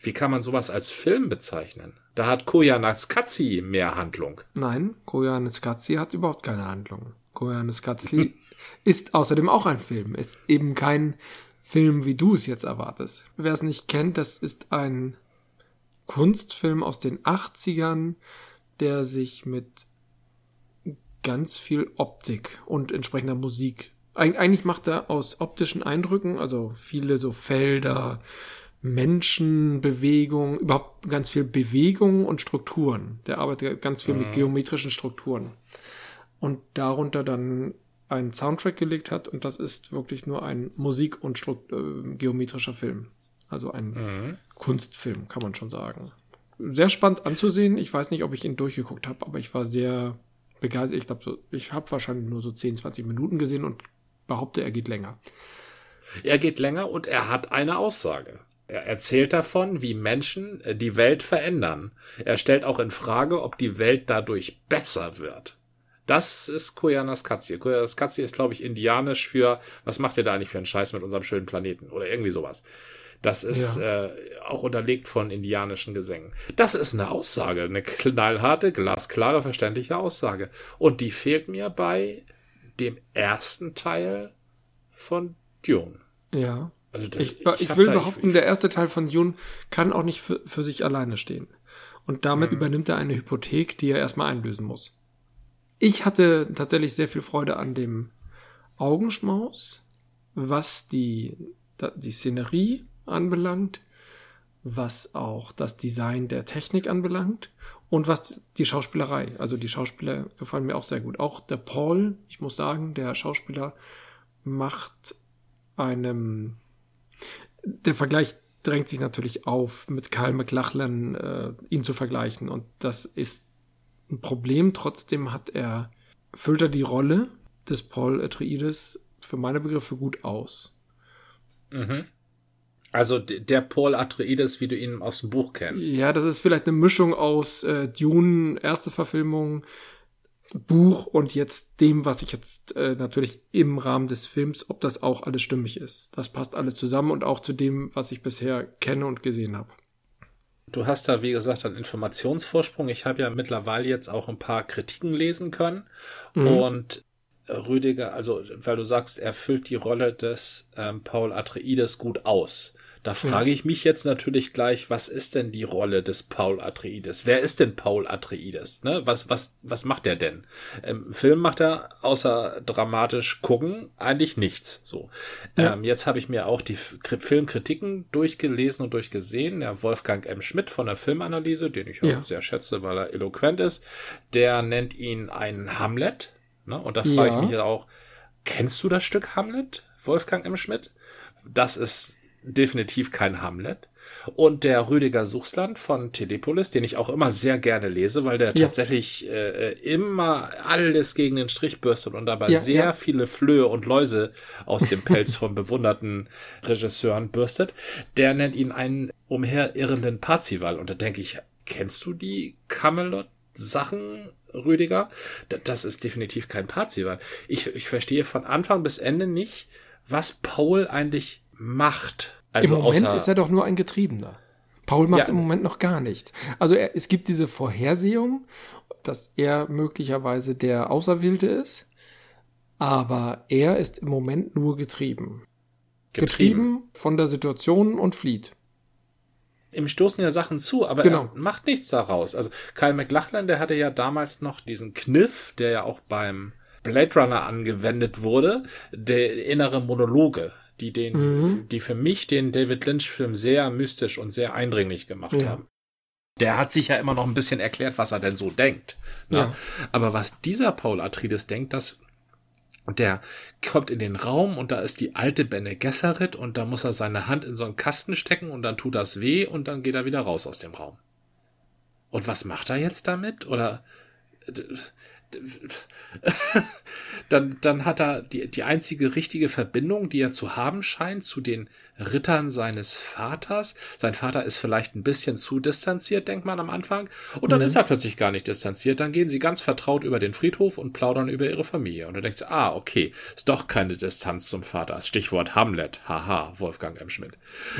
Wie kann man sowas als Film bezeichnen? Da hat Koyaanisqatsi mehr Handlung. Nein, Koyaanisqatsi hat überhaupt keine Handlung. Koyaanisqatsi ist außerdem auch ein Film, ist eben kein Film, wie du es jetzt erwartest. Wer es nicht kennt, das ist ein Kunstfilm aus den 80ern, der sich mit ganz viel Optik und entsprechender Musik. Eigentlich macht er aus optischen Eindrücken, also viele so Felder, Menschenbewegung, überhaupt ganz viel Bewegung und Strukturen. Der arbeitet ganz viel mhm. mit geometrischen Strukturen. Und darunter dann einen Soundtrack gelegt hat und das ist wirklich nur ein Musik- und Strukt äh, geometrischer Film. Also ein mhm. Kunstfilm, kann man schon sagen. Sehr spannend anzusehen. Ich weiß nicht, ob ich ihn durchgeguckt habe, aber ich war sehr begeistert. Ich glaube, ich habe wahrscheinlich nur so 10, 20 Minuten gesehen und behaupte, er geht länger. Er geht länger und er hat eine Aussage. Er erzählt davon, wie Menschen äh, die Welt verändern. Er stellt auch in Frage, ob die Welt dadurch besser wird. Das ist Koyanas Katzi. Koyanas Katzi ist, glaube ich, indianisch für, was macht ihr da eigentlich für einen Scheiß mit unserem schönen Planeten? Oder irgendwie sowas. Das ist ja. äh, auch unterlegt von indianischen Gesängen. Das ist eine Aussage, eine knallharte, glasklare, verständliche Aussage. Und die fehlt mir bei dem ersten Teil von Dune. Ja. Also das, ich, ich, ich will behaupten, ich, der erste Teil von Dune kann auch nicht für, für sich alleine stehen. Und damit mhm. übernimmt er eine Hypothek, die er erstmal einlösen muss. Ich hatte tatsächlich sehr viel Freude an dem Augenschmaus, was die, die Szenerie anbelangt, was auch das Design der Technik anbelangt und was die Schauspielerei. Also die Schauspieler gefallen mir auch sehr gut. Auch der Paul, ich muss sagen, der Schauspieler macht einem der Vergleich drängt sich natürlich auf, mit Kyle McLachlan äh, ihn zu vergleichen. Und das ist ein Problem. Trotzdem hat er, füllt er die Rolle des Paul Atreides für meine Begriffe gut aus. Mhm. Also der Paul Atreides, wie du ihn aus dem Buch kennst. Ja, das ist vielleicht eine Mischung aus äh, Dune, erste Verfilmung, Buch und jetzt dem, was ich jetzt äh, natürlich im Rahmen des Films, ob das auch alles stimmig ist. Das passt alles zusammen und auch zu dem, was ich bisher kenne und gesehen habe. Du hast da, wie gesagt, einen Informationsvorsprung. Ich habe ja mittlerweile jetzt auch ein paar Kritiken lesen können. Mhm. Und Rüdiger, also weil du sagst, er füllt die Rolle des ähm, Paul Atreides gut aus. Da frage ich mich jetzt natürlich gleich, was ist denn die Rolle des Paul Atreides? Wer ist denn Paul Atreides? Ne? Was, was, was macht er denn? Im Film macht er außer dramatisch gucken eigentlich nichts. So. Ja. Ähm, jetzt habe ich mir auch die Filmkritiken durchgelesen und durchgesehen. Der Wolfgang M. Schmidt von der Filmanalyse, den ich ja. auch sehr schätze, weil er eloquent ist, der nennt ihn einen Hamlet. Ne? Und da frage ja. ich mich auch, kennst du das Stück Hamlet, Wolfgang M. Schmidt? Das ist definitiv kein Hamlet. Und der Rüdiger Suchsland von Telepolis, den ich auch immer sehr gerne lese, weil der ja. tatsächlich äh, immer alles gegen den Strich bürstet und dabei ja, sehr ja. viele Flöhe und Läuse aus dem Pelz von bewunderten Regisseuren bürstet, der nennt ihn einen umherirrenden Parzival. Und da denke ich, kennst du die Camelot-Sachen, Rüdiger? Das ist definitiv kein Parzival. Ich, ich verstehe von Anfang bis Ende nicht, was Paul eigentlich macht. Also Im Moment ist er doch nur ein Getriebener. Paul macht ja. im Moment noch gar nichts. Also er, es gibt diese Vorhersehung, dass er möglicherweise der Auserwählte ist, aber er ist im Moment nur getrieben. Getrieben, getrieben von der Situation und flieht. Ihm stoßen ja Sachen zu, aber genau. er macht nichts daraus. Also Kyle McLachlan, der hatte ja damals noch diesen Kniff, der ja auch beim Blade Runner angewendet wurde, der innere Monologe die den, mhm. die für mich den David Lynch-Film sehr mystisch und sehr eindringlich gemacht ja. haben. Der hat sich ja immer noch ein bisschen erklärt, was er denn so denkt. Ne? Ja. Aber was dieser Paul Atreides denkt, das der kommt in den Raum und da ist die alte Bene Gesserit und da muss er seine Hand in so einen Kasten stecken und dann tut das weh und dann geht er wieder raus aus dem Raum. Und was macht er jetzt damit? Oder dann, dann hat er die, die einzige richtige Verbindung, die er zu haben scheint, zu den Rittern seines Vaters. Sein Vater ist vielleicht ein bisschen zu distanziert, denkt man am Anfang. Und dann mhm. ist er plötzlich gar nicht distanziert. Dann gehen sie ganz vertraut über den Friedhof und plaudern über ihre Familie. Und dann denkt sie, ah, okay, ist doch keine Distanz zum Vater. Stichwort Hamlet. Haha, Wolfgang M. Schmidt.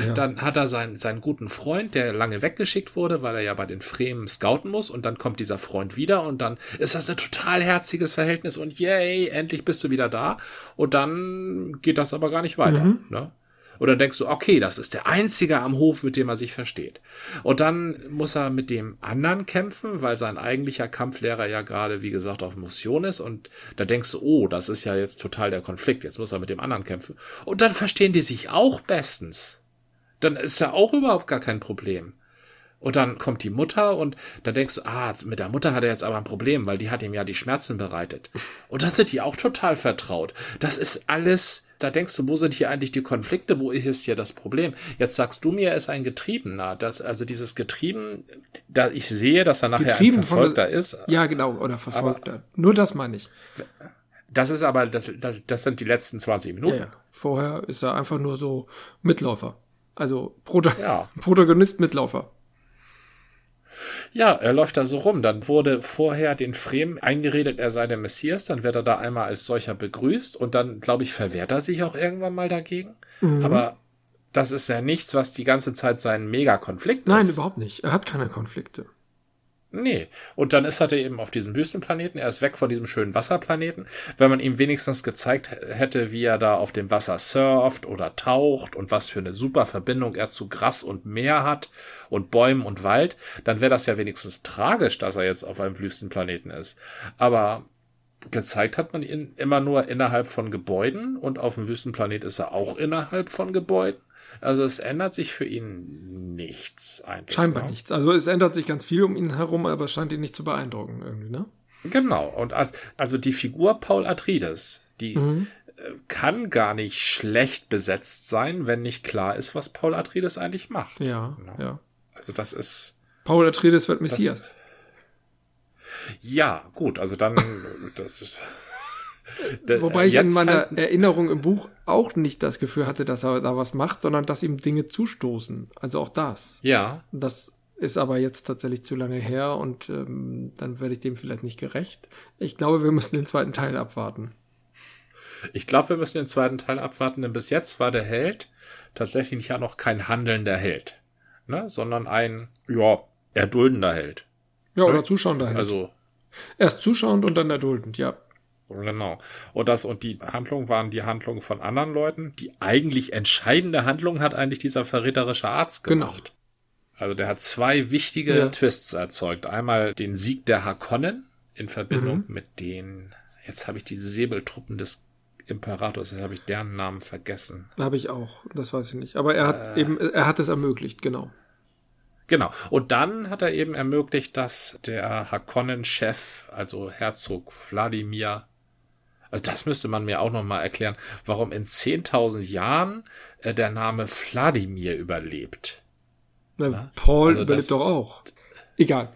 Ja. Dann hat er seinen, seinen guten Freund, der lange weggeschickt wurde, weil er ja bei den Fremen scouten muss. Und dann kommt dieser Freund wieder und dann ist das ein total herziges Verhältnis und yay, endlich bist du wieder da. Und dann geht das aber gar nicht weiter. Mhm. Ne? Oder denkst du, okay, das ist der einzige am Hof, mit dem er sich versteht. Und dann muss er mit dem anderen kämpfen, weil sein eigentlicher Kampflehrer ja gerade, wie gesagt, auf Mission ist. Und da denkst du, oh, das ist ja jetzt total der Konflikt. Jetzt muss er mit dem anderen kämpfen. Und dann verstehen die sich auch bestens. Dann ist ja auch überhaupt gar kein Problem. Und dann kommt die Mutter und da denkst du, ah, mit der Mutter hat er jetzt aber ein Problem, weil die hat ihm ja die Schmerzen bereitet. Und dann sind die auch total vertraut. Das ist alles, da denkst du, wo sind hier eigentlich die Konflikte, wo ist hier das Problem? Jetzt sagst du mir, er ist ein Getriebener. Das, also dieses Getrieben, da ich sehe, dass er nachher Getrieben ein Verfolgter der, ist. Ja, genau, oder Verfolgter. Aber, Nur das meine ich. Das ist aber, das, das, das sind die letzten 20 Minuten. Ja, ja. Vorher ist er einfach nur so Mitläufer. Also Proto ja. Protagonist, Mitläufer. Ja, er läuft da so rum. Dann wurde vorher den Fremen eingeredet, er sei der Messias. Dann wird er da einmal als solcher begrüßt und dann, glaube ich, verwehrt er sich auch irgendwann mal dagegen. Mhm. Aber das ist ja nichts, was die ganze Zeit sein Megakonflikt ist. Nein, überhaupt nicht. Er hat keine Konflikte. Nee. Und dann ist er eben auf diesem Wüstenplaneten. Er ist weg von diesem schönen Wasserplaneten. Wenn man ihm wenigstens gezeigt hätte, wie er da auf dem Wasser surft oder taucht und was für eine super Verbindung er zu Gras und Meer hat und Bäumen und Wald, dann wäre das ja wenigstens tragisch, dass er jetzt auf einem Wüstenplaneten ist. Aber gezeigt hat man ihn immer nur innerhalb von Gebäuden und auf dem Wüstenplanet ist er auch innerhalb von Gebäuden. Also es ändert sich für ihn nichts eigentlich. Scheinbar ne? nichts. Also es ändert sich ganz viel um ihn herum, aber es scheint ihn nicht zu beeindrucken irgendwie, ne? Genau. Und als, also die Figur Paul Atreides, die Mhm. äh, kann gar nicht schlecht besetzt sein, wenn nicht klar ist, was Paul Atreides eigentlich macht. Ja, Genau. ja. Also das ist Paul Atreides wird Messias. ja gut. Also dann das ist. Wobei ich in jetzt meiner halt- Erinnerung im Buch auch nicht das Gefühl hatte, dass er da was macht, sondern dass ihm Dinge zustoßen. Also auch das. ja, Das ist aber jetzt tatsächlich zu lange her und ähm, dann werde ich dem vielleicht nicht gerecht. Ich glaube, wir müssen den zweiten Teil abwarten. ich glaube, wir müssen den zweiten Teil abwarten, denn bis jetzt war der Held tatsächlich ja noch kein handelnder Held, ne, sondern ein ja erduldender Held. Ja, oder zuschauender Held. Also Erst zuschauend und dann erduldend, ja. Genau. Und das und die Handlung waren die Handlungen von anderen Leuten. Die eigentlich entscheidende Handlung hat eigentlich dieser verräterische Arzt Genau. gemacht. Also der hat zwei wichtige Ja. Twists erzeugt. Einmal den Sieg der Hakonnen in Verbindung Mhm. mit den, jetzt habe ich die Säbeltruppen des Imperators, jetzt habe ich deren Namen vergessen. Habe ich auch, das weiß ich nicht. Aber er hat eben, er hat es ermöglicht, genau. Genau. Und dann hat er eben ermöglicht, dass der Hakonnen-Chef, also Herzog Wladimir, also das müsste man mir auch nochmal erklären, warum in 10.000 Jahren äh, der Name Wladimir überlebt. Na, Paul Also überlebt doch auch. Egal.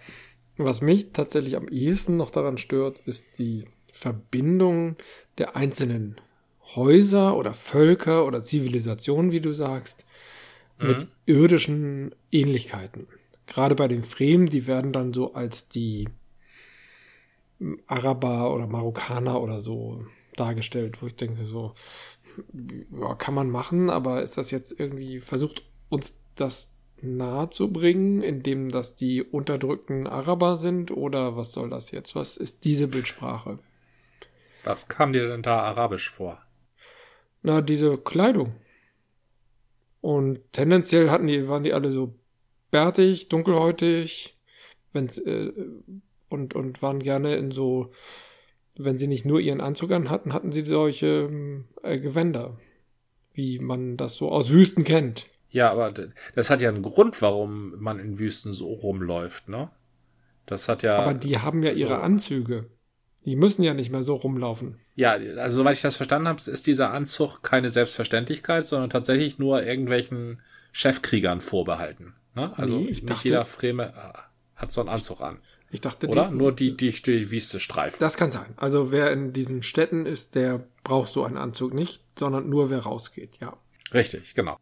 Was mich tatsächlich am ehesten noch daran stört, ist die Verbindung der einzelnen Häuser oder Völker oder Zivilisationen, wie du sagst, mit irdischen Ähnlichkeiten. Gerade bei den Fremen, die werden dann so als die Araber oder Marokkaner oder so dargestellt, wo ich denke so, ja, kann man machen, aber ist das jetzt irgendwie versucht uns das nahe zu bringen, indem das die unterdrückten Araber sind oder was soll das jetzt? Was ist diese Bildsprache? Was kam dir denn da arabisch vor? Na, diese Kleidung. Und tendenziell hatten die, waren die alle so bärtig, dunkelhäutig, wenn's, äh, und, und waren gerne in so, wenn sie nicht nur ihren Anzug an hatten, hatten sie solche ähm, äh, Gewänder, wie man das so aus Wüsten kennt. Ja, aber das hat ja einen Grund, warum man in Wüsten so rumläuft, ne? Das hat ja. Aber die haben ja ihre so. Anzüge. Die müssen ja nicht mehr so rumlaufen. Ja, also soweit ich das verstanden habe, ist dieser Anzug keine Selbstverständlichkeit, sondern tatsächlich nur irgendwelchen Chefkriegern vorbehalten. Ne? Also Nee, ich nicht dachte- jeder Freme äh, hat so einen Anzug an. Ich dachte, Oder? die, nur die, die die die Wüste streifen. Das kann sein. Also wer in diesen Städten ist, der braucht so einen Anzug nicht, sondern nur wer rausgeht, ja. Richtig, genau.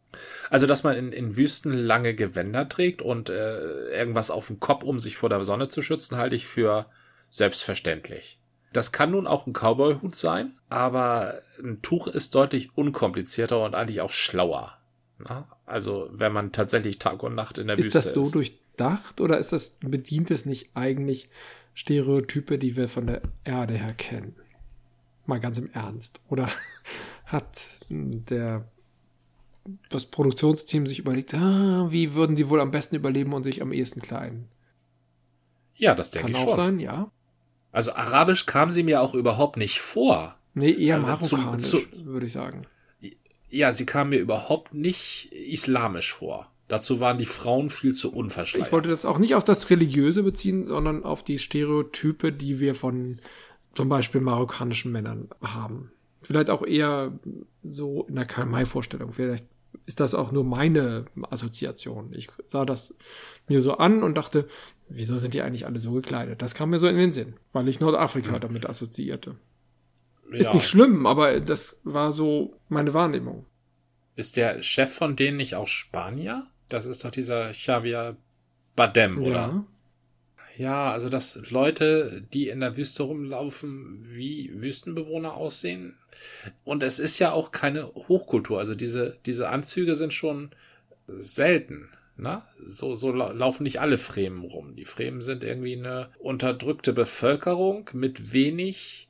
Also, dass man in, in Wüsten lange Gewänder trägt und äh, irgendwas auf dem Kopf, um sich vor der Sonne zu schützen, halte ich für selbstverständlich. Das kann nun auch ein Cowboy-Hut sein, aber ein Tuch ist deutlich unkomplizierter und eigentlich auch schlauer. Na? Also, wenn man tatsächlich Tag und Nacht in der Ist Wüste das so ist. Durchdacht oder ist das, bedient es nicht eigentlich Stereotype, die wir von der Erde her kennen? Mal ganz im Ernst. Oder hat der, das Produktionsteam sich überlegt, ah, wie würden die wohl am besten überleben und sich am ehesten kleiden? Ja, das denke Kann ich auch schon. sein, ja. Also, arabisch kam sie mir auch überhaupt nicht vor. Nee, eher Also marokkanisch, zu- würde ich sagen. Ja, sie kam mir überhaupt nicht islamisch vor. Dazu waren die Frauen viel zu unverschleiert. Ich wollte das auch nicht auf das Religiöse beziehen, sondern auf die Stereotype, die wir von zum Beispiel marokkanischen Männern haben. Vielleicht auch eher so in der Karl-May-Vorstellung. Vielleicht ist das auch nur meine Assoziation. Ich sah das mir so an und dachte, wieso sind die eigentlich alle so gekleidet? Das kam mir so in den Sinn, weil ich Nordafrika damit assoziierte. Ist Ja. nicht schlimm, aber das war so meine Wahrnehmung. Ist der Chef von denen nicht auch Spanier? Das ist doch dieser Xavier Badem, oder? Ja. Also dass Leute, die in der Wüste rumlaufen, wie Wüstenbewohner aussehen. Und es ist ja auch keine Hochkultur. Also diese, diese Anzüge sind schon selten. Na, so, so laufen nicht alle Fremen rum. Die Fremen sind irgendwie eine unterdrückte Bevölkerung mit wenig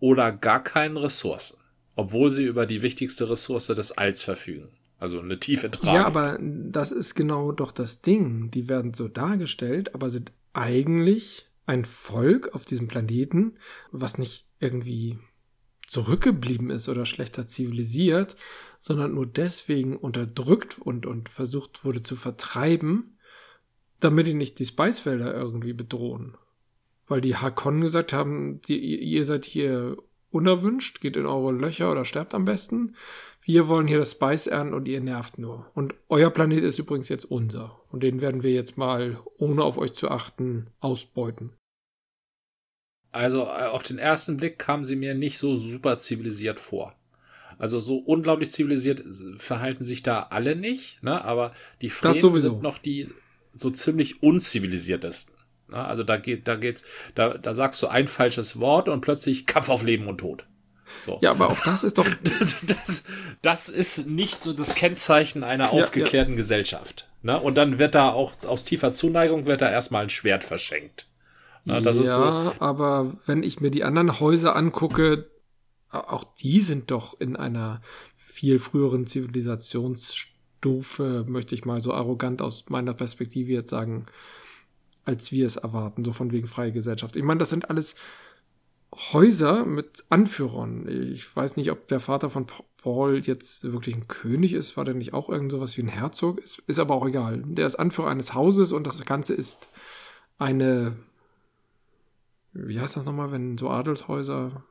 oder gar keinen Ressourcen. Obwohl sie über die wichtigste Ressource des Alls verfügen. Also eine tiefe Tragik. Ja, aber das ist genau doch das Ding. Die werden so dargestellt, aber sind eigentlich ein Volk auf diesem Planeten, was nicht irgendwie zurückgeblieben ist oder schlechter zivilisiert, sondern nur deswegen unterdrückt und, und versucht wurde zu vertreiben, damit die nicht die Spicefelder irgendwie bedrohen. Weil die Hakon gesagt haben, die, ihr seid hier unerwünscht, geht in eure Löcher oder sterbt am besten. Wir wollen hier das Spice ernten und ihr nervt nur. Und euer Planet ist übrigens jetzt unser. Und den werden wir jetzt mal, ohne auf euch zu achten, ausbeuten. Also äh, auf den ersten Blick kamen sie mir nicht so super zivilisiert vor. Also so unglaublich zivilisiert verhalten sich da alle nicht, ne? aber die Fremen sind noch die so ziemlich unzivilisiertesten. Ne? Also da geht, da geht's, da, da sagst du ein falsches Wort und plötzlich Kampf auf Leben und Tod. So. Ja, aber auch das ist doch. Das, das, das ist nicht so das Kennzeichen einer aufgeklärten ja, ja. Gesellschaft. Ne? Und dann wird da auch aus tiefer Zuneigung wird da erstmal ein Schwert verschenkt. Ne? Das ja, ist so. aber wenn ich mir die anderen Häuser angucke, auch die sind doch in einer viel früheren Zivilisationsstufe, möchte ich mal so arrogant aus meiner Perspektive jetzt sagen, als wir es erwarten, so von wegen freie Gesellschaft. Ich meine, das sind alles Häuser mit Anführern. Ich weiß nicht, ob der Vater von Paul jetzt wirklich ein König ist. War der nicht auch irgend sowas wie ein Herzog? Ist, ist aber auch egal. Der ist Anführer eines Hauses und das Ganze ist eine. Wie heißt das nochmal, wenn so Adelshäuser.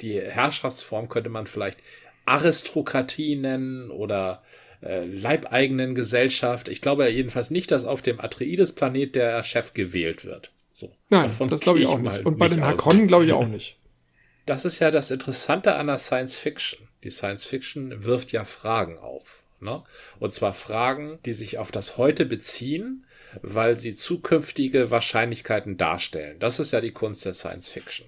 Die Herrschaftsform könnte man vielleicht Aristokratie nennen oder äh, leibeigenen Gesellschaft. Ich glaube jedenfalls nicht, dass auf dem Atreides-Planet der Chef gewählt wird. So, Nein, das glaube ich auch nicht. Und bei den Hakonnen glaube ich auch nicht. Das ist ja das Interessante an der Science Fiction. Die Science Fiction wirft ja Fragen auf. Ne? Und zwar Fragen, die sich auf das Heute beziehen, weil sie zukünftige Wahrscheinlichkeiten darstellen. Das ist ja die Kunst der Science Fiction.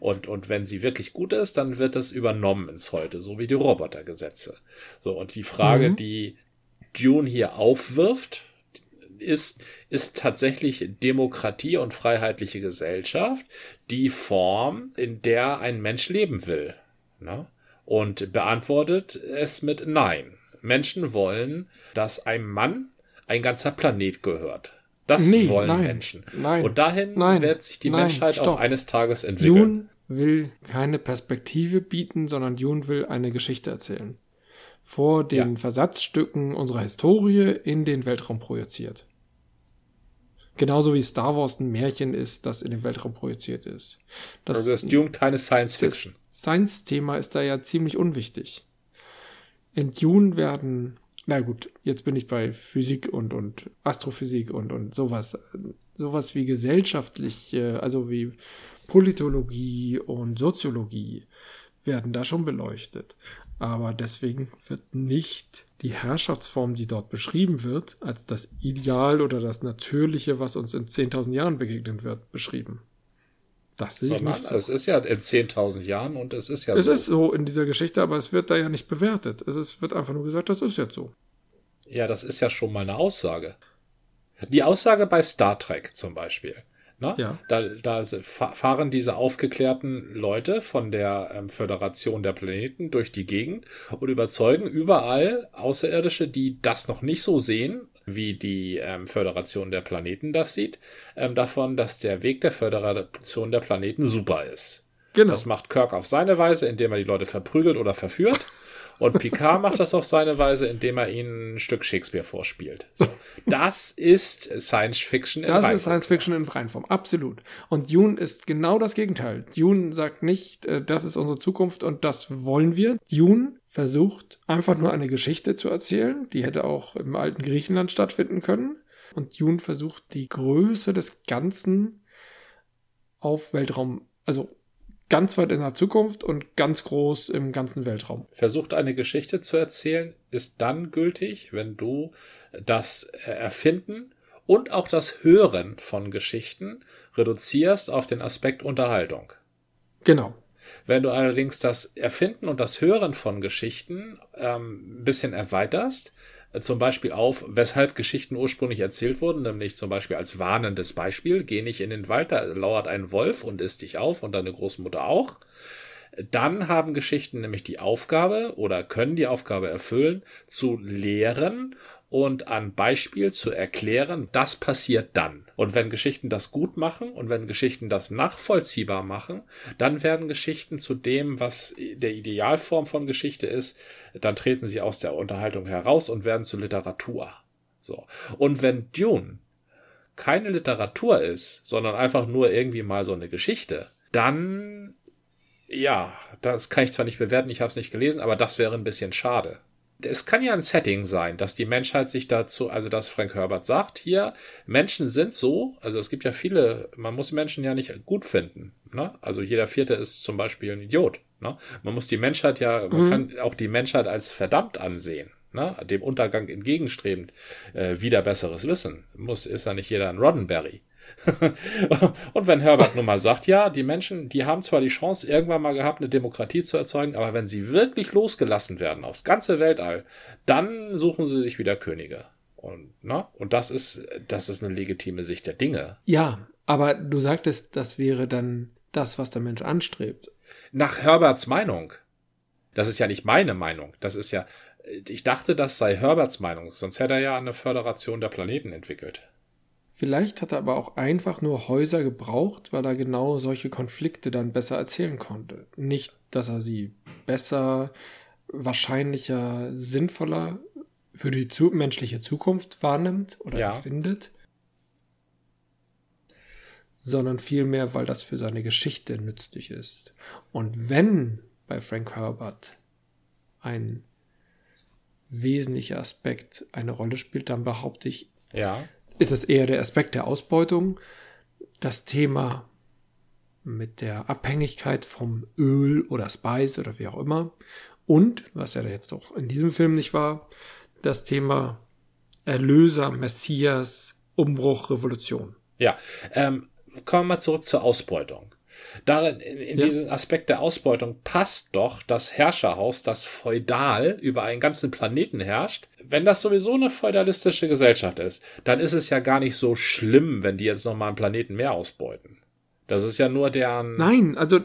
Und, und wenn sie wirklich gut ist, dann wird das übernommen ins Heute, so wie die Robotergesetze. So, und die Frage, mhm. die Dune hier aufwirft, ist, ist tatsächlich Demokratie und freiheitliche Gesellschaft die Form, in der ein Mensch leben will. Ne? Und beantwortet es mit Nein. Menschen wollen, dass einem Mann ein ganzer Planet gehört. Das nee, wollen nein, Menschen. Nein, und dahin nein, wird sich die Menschheit stopp. auch eines Tages entwickeln. Dune will keine Perspektive bieten, sondern Dune will eine Geschichte erzählen vor den ja. Versatzstücken unserer Historie in den Weltraum projiziert. Genauso wie Star Wars ein Märchen ist, das in den Weltraum projiziert ist. Das, also ist Dune keine Science Fiction. Das Science-Thema ist da ja ziemlich unwichtig. In Dune werden, na gut, jetzt bin ich bei Physik und, und Astrophysik und, und sowas. Sowas wie gesellschaftliche, also wie Politologie und Soziologie werden da schon beleuchtet. Aber deswegen wird nicht die Herrschaftsform, die dort beschrieben wird, als das Ideal oder das Natürliche, was uns in 10.000 Jahren begegnen wird, beschrieben. Das sehe ich nicht so. Es ist ja in 10.000 Jahren und es ist ja es so. Es ist so in dieser Geschichte, aber es wird da ja nicht bewertet. Es ist, wird einfach nur gesagt, das ist jetzt so. Ja, das ist ja schon mal eine Aussage. Die Aussage bei Star Trek zum Beispiel. Ne? Ja. Da, da fahren diese aufgeklärten Leute von der ähm, Föderation der Planeten durch die Gegend und überzeugen überall Außerirdische, die das noch nicht so sehen, wie die ähm, Föderation der Planeten das sieht, ähm, davon, dass der Weg der Föderation der Planeten super ist. Genau. Das macht Kirk auf seine Weise, indem er die Leute verprügelt oder verführt. Und Picard macht das auf seine Weise, indem er ihnen ein Stück Shakespeare vorspielt. So, das ist Science Fiction in Das Reinform. ist Science Fiction in Reinform, absolut. Und Dune ist genau das Gegenteil. Dune sagt nicht, äh, das ist unsere Zukunft und das wollen wir. Dune versucht einfach nur eine Geschichte zu erzählen. Die hätte auch im alten Griechenland stattfinden können. Und Dune versucht die Größe des Ganzen auf Weltraum, also ganz weit in der Zukunft und ganz groß im ganzen Weltraum. Versucht eine Geschichte zu erzählen, ist dann gültig, wenn du das Erfinden und auch das Hören von Geschichten reduzierst auf den Aspekt Unterhaltung. Genau. Wenn du allerdings das Erfinden und das Hören von Geschichten ähm, ein bisschen erweiterst, äh, zum Beispiel auf, weshalb Geschichten ursprünglich erzählt wurden, nämlich zum Beispiel als warnendes Beispiel, geh nicht in den Wald, da lauert ein Wolf und isst dich auf und deine Großmutter auch. Dann haben Geschichten nämlich die Aufgabe oder können die Aufgabe erfüllen, zu lehren und an Beispiel zu erklären, das passiert dann. Und wenn Geschichten das gut machen und wenn Geschichten das nachvollziehbar machen, dann werden Geschichten zu dem, was der Idealform von Geschichte ist, dann treten sie aus der Unterhaltung heraus und werden zu Literatur. So. Und wenn Dune keine Literatur ist, sondern einfach nur irgendwie mal so eine Geschichte, dann ja, das kann ich zwar nicht bewerten, ich habe es nicht gelesen, aber das wäre ein bisschen schade. Es kann ja ein Setting sein, dass die Menschheit sich dazu, also dass Frank Herbert sagt, hier, Menschen sind so, also es gibt ja viele, man muss Menschen ja nicht gut finden. Ne? Also jeder Vierte ist zum Beispiel ein Idiot. Ne? Man muss die Menschheit ja, man mhm. kann auch die Menschheit als verdammt ansehen. Ne? Dem Untergang entgegenstrebend, äh, wieder besseres Wissen. Muss, ist ja nicht jeder ein Roddenberry. und wenn Herbert nun mal sagt, ja, die Menschen, die haben zwar die Chance irgendwann mal gehabt, eine Demokratie zu erzeugen, aber wenn sie wirklich losgelassen werden aufs ganze Weltall, dann suchen sie sich wieder Könige. Und, ne? und das ist, das ist eine legitime Sicht der Dinge. Ja, aber du sagtest, das wäre dann das, was der Mensch anstrebt. Nach Herberts Meinung. Das ist ja nicht meine Meinung. Das ist ja, ich dachte, das sei Herberts Meinung, sonst hätte er ja eine Föderation der Planeten entwickelt. Vielleicht hat er aber auch einfach nur Häuser gebraucht, weil er genau solche Konflikte dann besser erzählen konnte. Nicht, dass er sie besser, wahrscheinlicher, sinnvoller für die zu menschliche Zukunft wahrnimmt oder ja. empfindet, sondern vielmehr, weil das für seine Geschichte nützlich ist. Und wenn bei Frank Herbert ein wesentlicher Aspekt eine Rolle spielt, dann behaupte ich, ja ist es eher der Aspekt der Ausbeutung. Das Thema mit der Abhängigkeit vom Öl oder Spice oder wie auch immer. Und, was ja jetzt auch in diesem Film nicht war, das Thema Erlöser, Messias, Umbruch, Revolution. Ja, ähm, kommen wir mal zurück zur Ausbeutung. Darin, in, in ja. diesen Aspekt der Ausbeutung passt doch das Herrscherhaus, das feudal über einen ganzen Planeten herrscht. Wenn das sowieso eine feudalistische Gesellschaft ist, dann ist es ja gar nicht so schlimm, wenn die jetzt nochmal einen Planeten mehr ausbeuten. Das ist ja nur deren. Nein, also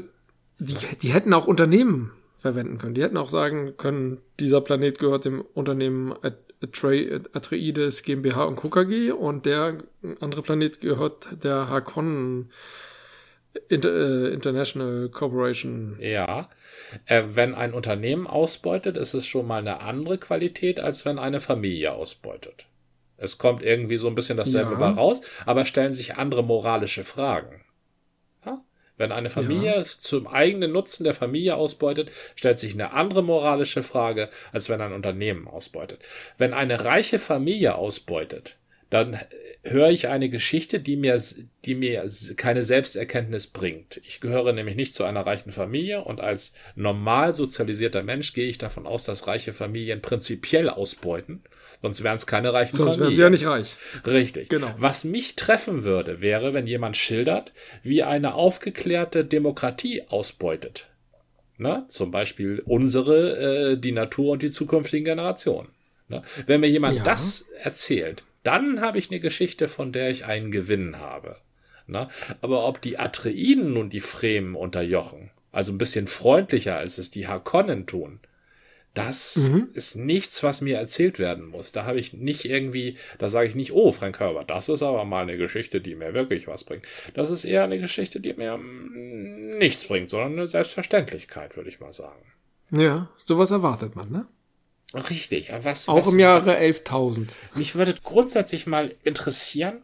die, die hätten auch Unternehmen verwenden können. Die hätten auch sagen können, dieser Planet gehört dem Unternehmen Atreides GmbH und KKG und der andere Planet gehört der Hakon Inter, äh, International Corporation. Ja. Äh, wenn ein Unternehmen ausbeutet, ist es schon mal eine andere Qualität, als wenn eine Familie ausbeutet. Es kommt irgendwie so ein bisschen dasselbe ja. raus, aber stellen sich andere moralische Fragen. Ja? Wenn eine Familie ja. zum eigenen Nutzen der Familie ausbeutet, stellt sich eine andere moralische Frage, als wenn ein Unternehmen ausbeutet. Wenn eine reiche Familie ausbeutet, dann höre ich eine Geschichte, die mir, die mir keine Selbsterkenntnis bringt. Ich gehöre nämlich nicht zu einer reichen Familie und als normal sozialisierter Mensch gehe ich davon aus, dass reiche Familien prinzipiell ausbeuten. Sonst wären es keine reichen Sonst Familien. Sonst wären sie ja nicht reich. Richtig. Genau. Was mich treffen würde, wäre, wenn jemand schildert, wie eine aufgeklärte Demokratie ausbeutet. Na, zum Beispiel unsere, äh, die Natur und die zukünftigen Generationen. Na, wenn mir jemand ja. das erzählt, dann habe ich eine Geschichte, von der ich einen Gewinn habe. Na? Aber ob die Atreiden nun die Fremen unterjochen, also ein bisschen freundlicher, als es die Harkonnen tun, das mhm. ist nichts, was mir erzählt werden muss. Da habe ich nicht irgendwie, da sage ich nicht, oh, Frank Herbert, das ist aber mal eine Geschichte, die mir wirklich was bringt. Das ist eher eine Geschichte, die mir mm, nichts bringt, sondern eine Selbstverständlichkeit, würde ich mal sagen. Ja, sowas erwartet man, ne? Richtig. Was, Auch was, im Jahre 11.000. Mich würde grundsätzlich mal interessieren,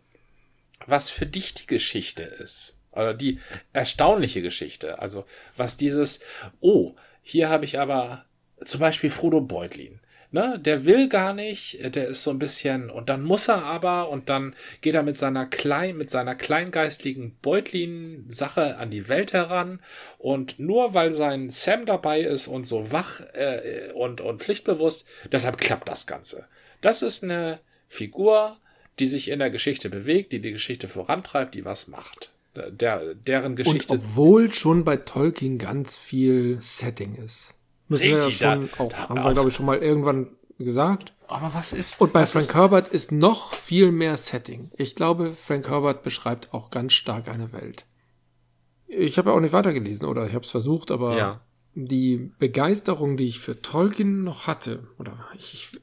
was für dich die Geschichte ist. Oder die erstaunliche Geschichte. Also was dieses, oh, hier habe ich aber zum Beispiel Frodo Beutlin. Ne, der will gar nicht, der ist so ein bisschen, und dann muss er aber, und dann geht er mit seiner klein, mit seiner kleingeistlichen Beutlin-Sache an die Welt heran, und nur weil sein Sam dabei ist und so wach äh, und, und pflichtbewusst, deshalb klappt das Ganze. Das ist eine Figur, die sich in der Geschichte bewegt, die die Geschichte vorantreibt, die was macht. Der, deren Geschichte. Und obwohl schon bei Tolkien ganz viel Setting ist. Müssen Richtig, wir ja schon da, auch, da haben wir glaube ich schon mal irgendwann gesagt. Aber was ist. Und bei Frank ist, Herbert ist noch viel mehr Setting. Ich glaube, Frank Herbert beschreibt auch ganz stark eine Welt. Ich habe ja auch nicht weitergelesen oder ich habe es versucht, aber ja. die Begeisterung, die ich für Tolkien noch hatte, oder ich, ich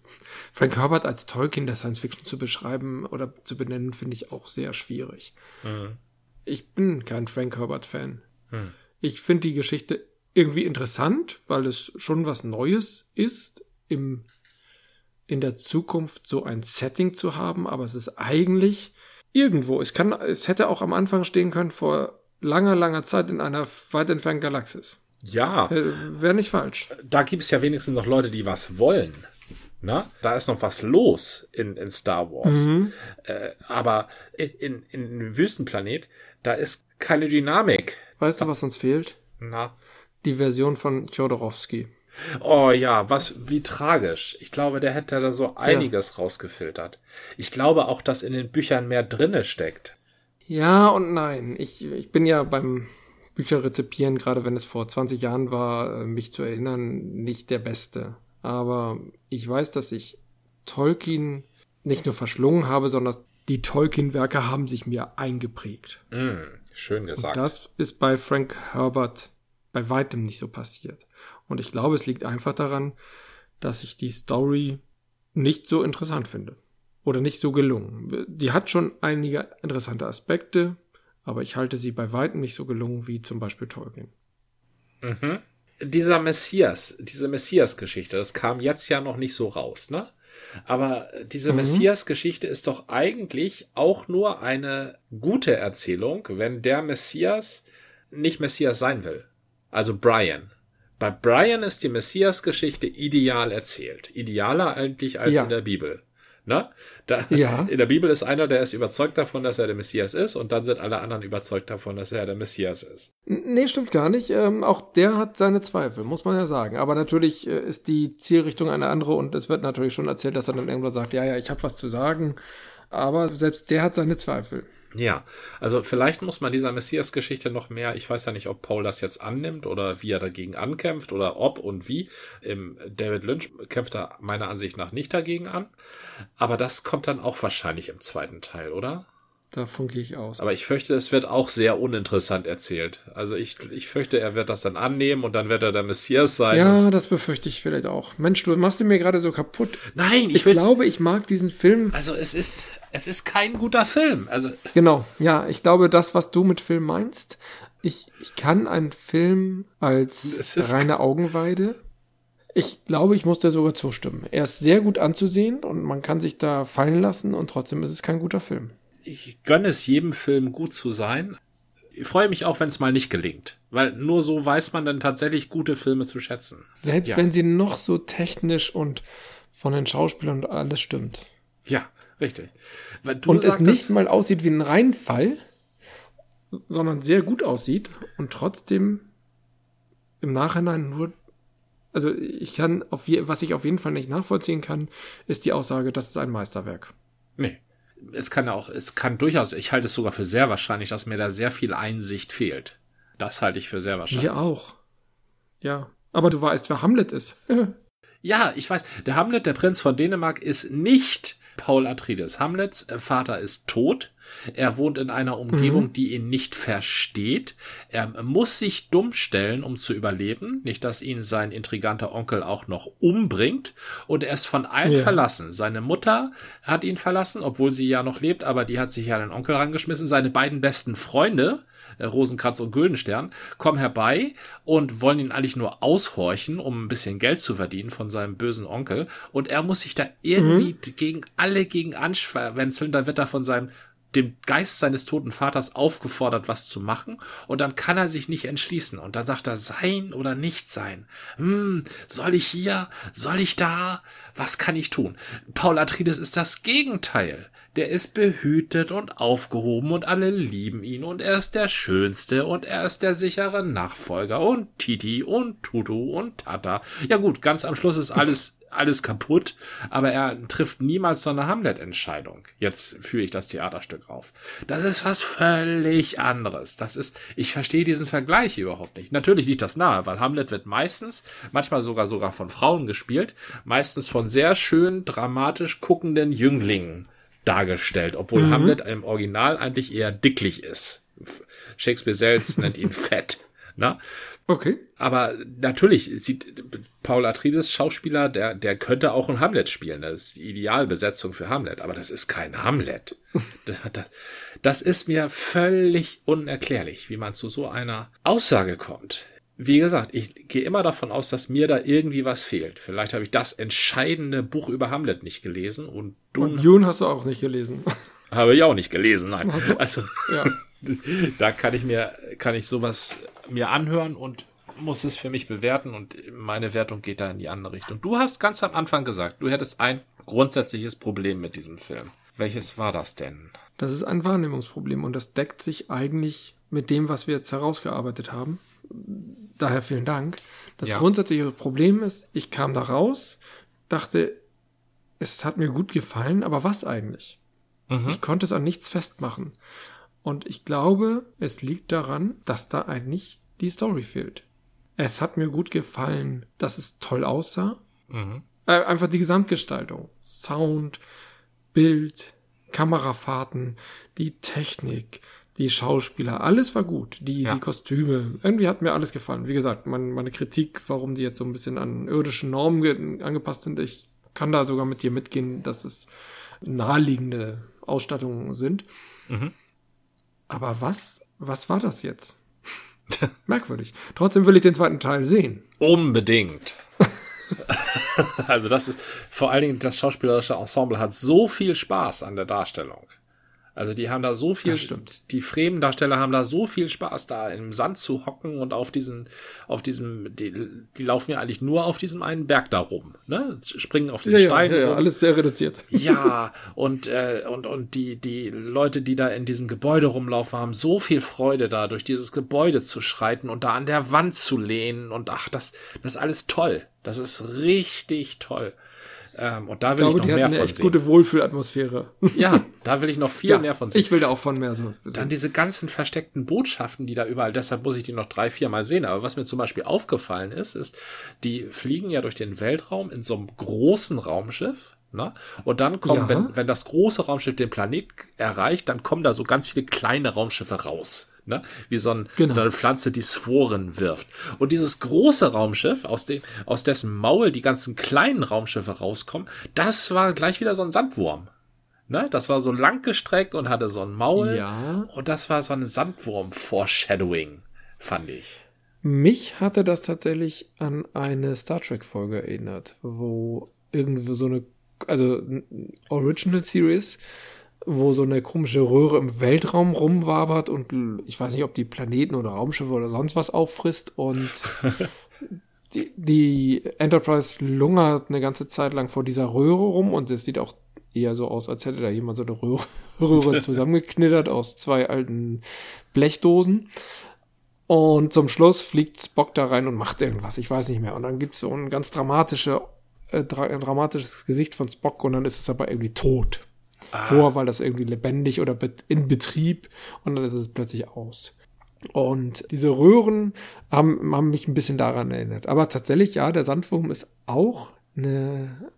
Frank Herbert als Tolkien der Science Fiction zu beschreiben oder zu benennen, finde ich auch sehr schwierig. Mhm. Ich bin kein Frank Herbert-Fan. Mhm. Ich finde die Geschichte irgendwie interessant, weil es schon was Neues ist, im, in der Zukunft so ein Setting zu haben, aber es ist eigentlich irgendwo. Es kann, es hätte auch am Anfang stehen können vor langer, langer Zeit in einer weit entfernten Galaxis. Ja. Äh, Wäre nicht falsch. Da gibt es ja wenigstens noch Leute, die was wollen. Na, da ist noch was los in, in Star Wars. Mhm. Äh, aber in, in, in Wüstenplanet, da ist keine Dynamik. Weißt du, was uns fehlt? Na. Die Version von Chodorowski. Oh ja, was, wie tragisch. Ich glaube, der hätte da so einiges ja. rausgefiltert. Ich glaube auch, dass in den Büchern mehr drinne steckt. Ja und nein. Ich, ich bin ja beim Bücher rezipieren, gerade wenn es vor 20 Jahren war, äh, mich zu erinnern, nicht der Beste. Aber ich weiß, dass ich Tolkien nicht nur verschlungen habe, sondern die Tolkien-Werke haben sich mir eingeprägt. Mm, schön gesagt. Und das ist bei Frank Herbert bei weitem nicht so passiert. Und ich glaube, es liegt einfach daran, dass ich die Story nicht so interessant finde. Oder nicht so gelungen. Die hat schon einige interessante Aspekte, aber ich halte sie bei weitem nicht so gelungen wie zum Beispiel Tolkien. Mhm dieser Messias, diese Messias-Geschichte, das kam jetzt ja noch nicht so raus, ne? Aber diese mhm. Messias-Geschichte ist doch eigentlich auch nur eine gute Erzählung, wenn der Messias nicht Messias sein will. Also Brian. Bei Brian ist die Messias-Geschichte ideal erzählt. Idealer eigentlich als ja. in der Bibel. Ne? Da, ja. In der Bibel ist einer, der ist überzeugt davon, dass er der Messias ist, und dann sind alle anderen überzeugt davon, dass er der Messias ist. Nee, stimmt gar nicht. Ähm, auch der hat seine Zweifel, muss man ja sagen. Aber natürlich äh, ist die Zielrichtung eine andere und es wird natürlich schon erzählt, dass er dann irgendwann sagt, ja, ja, ich habe was zu sagen. Aber selbst der hat seine Zweifel. Ja, also vielleicht muss man dieser Messias-Geschichte noch mehr, ich weiß ja nicht, ob Paul das jetzt annimmt oder wie er dagegen ankämpft oder ob und wie. Im David Lynch kämpft er meiner Ansicht nach nicht dagegen an. Aber das kommt dann auch wahrscheinlich im zweiten Teil, oder? Davon gehe ich aus. Aber ich fürchte, es wird auch sehr uninteressant erzählt. Also ich, ich fürchte, er wird das dann annehmen und dann wird er der Messias sein. Ja, das befürchte ich vielleicht auch. Mensch, du machst ihn mir gerade so kaputt. Nein, ich, ich glaube, ich mag diesen Film. Also es ist, es ist kein guter Film. Also genau, ja, ich glaube, das, was du mit Film meinst, ich, ich kann einen Film als reine Augenweide ich glaube, ich muss dir sogar zustimmen. Er ist sehr gut anzusehen und man kann sich da fallen lassen und trotzdem ist es kein guter Film ich gönne es jedem Film gut zu sein. Ich freue mich auch, wenn es mal nicht gelingt, weil nur so weiß man dann tatsächlich gute Filme zu schätzen. Selbst ja. wenn sie noch so technisch und von den Schauspielern und alles stimmt. Ja, richtig. und es nicht mal aussieht wie ein Reinfall, sondern sehr gut aussieht und trotzdem im Nachhinein nur also ich kann auf je, was ich auf jeden Fall nicht nachvollziehen kann, ist die Aussage, das ist ein Meisterwerk. Nee es kann auch, es kann durchaus, ich halte es sogar für sehr wahrscheinlich, dass mir da sehr viel Einsicht fehlt. Das halte ich für sehr wahrscheinlich. Mir auch. Ja. Aber du weißt, wer Hamlet ist. ja, ich weiß. Der Hamlet, der Prinz von Dänemark, ist nicht Paul Atreides. Hamlets Vater ist tot. Er wohnt in einer Umgebung, mhm. die ihn nicht versteht. Er muss sich dumm stellen, um zu überleben. Nicht, dass ihn sein intriganter Onkel auch noch umbringt. Und er ist von allen ja. verlassen. Seine Mutter hat ihn verlassen, obwohl sie ja noch lebt, aber die hat sich ja an den Onkel rangeschmissen. Seine beiden besten Freunde, äh, Rosenkranz und Güldenstern, kommen herbei und wollen ihn eigentlich nur aushorchen, um ein bisschen Geld zu verdienen von seinem bösen Onkel. Und er muss sich da irgendwie mhm. gegen alle gegen anschwänzeln. Da wird er von seinem dem Geist seines toten Vaters aufgefordert, was zu machen, und dann kann er sich nicht entschließen. Und dann sagt er, sein oder nicht sein. Hm, soll ich hier? Soll ich da? Was kann ich tun? Paul Atreides ist das Gegenteil. Der ist behütet und aufgehoben und alle lieben ihn und er ist der Schönste und er ist der sichere Nachfolger und Titi und Tutu und Tata. Ja gut, ganz am Schluss ist alles alles kaputt, aber er trifft niemals so eine Hamlet-Entscheidung. Jetzt führe ich das Theaterstück auf. Das ist was völlig anderes. Das ist, ich verstehe diesen Vergleich überhaupt nicht. Natürlich liegt das nahe, weil Hamlet wird meistens, manchmal sogar sogar von Frauen gespielt, meistens von sehr schön dramatisch guckenden Jünglingen dargestellt, obwohl mhm. Hamlet im Original eigentlich eher dicklich ist. Shakespeare selbst nennt ihn fett. Na? Okay. Aber natürlich sieht Paul Atreides Schauspieler, der, der könnte auch ein Hamlet spielen. Das ist die Idealbesetzung für Hamlet. Aber das ist kein Hamlet. das, das ist mir völlig unerklärlich, wie man zu so einer Aussage kommt. Wie gesagt, ich gehe immer davon aus, dass mir da irgendwie was fehlt. Vielleicht habe ich das entscheidende Buch über Hamlet nicht gelesen und du. Und June hast du auch nicht gelesen. Habe ich auch nicht gelesen, nein. Also, also ja. da kann ich mir, kann ich sowas mir anhören und muss es für mich bewerten und meine Wertung geht da in die andere Richtung. Du hast ganz am Anfang gesagt, du hättest ein grundsätzliches Problem mit diesem Film. Welches war das denn? Das ist ein Wahrnehmungsproblem und das deckt sich eigentlich mit dem, was wir jetzt herausgearbeitet haben. Daher vielen Dank. Das ja. grundsätzliche Problem ist, ich kam da raus, dachte, es hat mir gut gefallen, aber was eigentlich? Mhm. Ich konnte es an nichts festmachen. Und ich glaube, es liegt daran, dass da eigentlich die Story fehlt. Es hat mir gut gefallen, dass es toll aussah. Mhm. Äh, einfach die Gesamtgestaltung. Sound, Bild, Kamerafahrten, die Technik, die Schauspieler, alles war gut. Die, ja. die Kostüme, irgendwie hat mir alles gefallen. Wie gesagt, mein, meine Kritik, warum die jetzt so ein bisschen an irdischen Normen angepasst sind, ich kann da sogar mit dir mitgehen, dass es naheliegende Ausstattungen sind. Mhm. Aber was, was war das jetzt? Merkwürdig. Trotzdem will ich den zweiten Teil sehen. Unbedingt. also das ist vor allen Dingen das schauspielerische Ensemble hat so viel Spaß an der Darstellung. Also die haben da so viel, die Fremendarsteller haben da so viel Spaß, da im Sand zu hocken und auf diesen, auf diesem, die, die laufen ja eigentlich nur auf diesem einen Berg da rum, ne? Springen auf den ja, Stein. Ja, ja, ja, alles sehr reduziert. Ja, und, äh, und, und die, die Leute, die da in diesem Gebäude rumlaufen, haben so viel Freude da, durch dieses Gebäude zu schreiten und da an der Wand zu lehnen und ach, das, das ist alles toll. Das ist richtig toll. Ähm, und da will ich, glaube, ich noch mehr von eine echt gute Wohlfühlatmosphäre. Ja, da will ich noch viel ja, mehr von sehen. Ich will da auch von mehr so. Sehen. Dann diese ganzen versteckten Botschaften, die da überall, deshalb muss ich die noch drei, vier Mal sehen. Aber was mir zum Beispiel aufgefallen ist, ist, die fliegen ja durch den Weltraum in so einem großen Raumschiff. Ne? Und dann kommen, ja. wenn, wenn das große Raumschiff den Planet erreicht, dann kommen da so ganz viele kleine Raumschiffe raus ne? wie so, ein, genau. eine Pflanze, die Sporen wirft. Und dieses große Raumschiff, aus, dem, aus dessen Maul die ganzen kleinen Raumschiffe rauskommen, das war gleich wieder so ein Sandwurm. Ne? Das war so langgestreckt und hatte so ein Maul. Ja. Und das war so ein Sandwurm-Foreshadowing, fand ich. Mich hatte das tatsächlich an eine Star Trek-Folge erinnert, wo irgendwo so eine, also Original Series, wo so eine komische Röhre im Weltraum rumwabert und ich weiß nicht, ob die Planeten oder Raumschiffe oder sonst was auffrisst und die, die Enterprise lungert eine ganze Zeit lang vor dieser Röhre rum und es sieht auch eher so aus, als hätte da jemand so eine Röhre, Röhre zusammengeknittert aus zwei alten Blechdosen. Und zum Schluss fliegt Spock da rein und macht irgendwas, ich weiß nicht mehr. Und dann gibt's so ein ganz dramatische, äh, dra dramatisches Gesicht von Spock und dann ist es aber irgendwie tot ah. vor, weil das irgendwie lebendig oder in Betrieb und dann ist es plötzlich aus. Und diese Röhren haben, haben mich ein bisschen daran erinnert. Aber tatsächlich, ja, der Sandwurm ist auch eine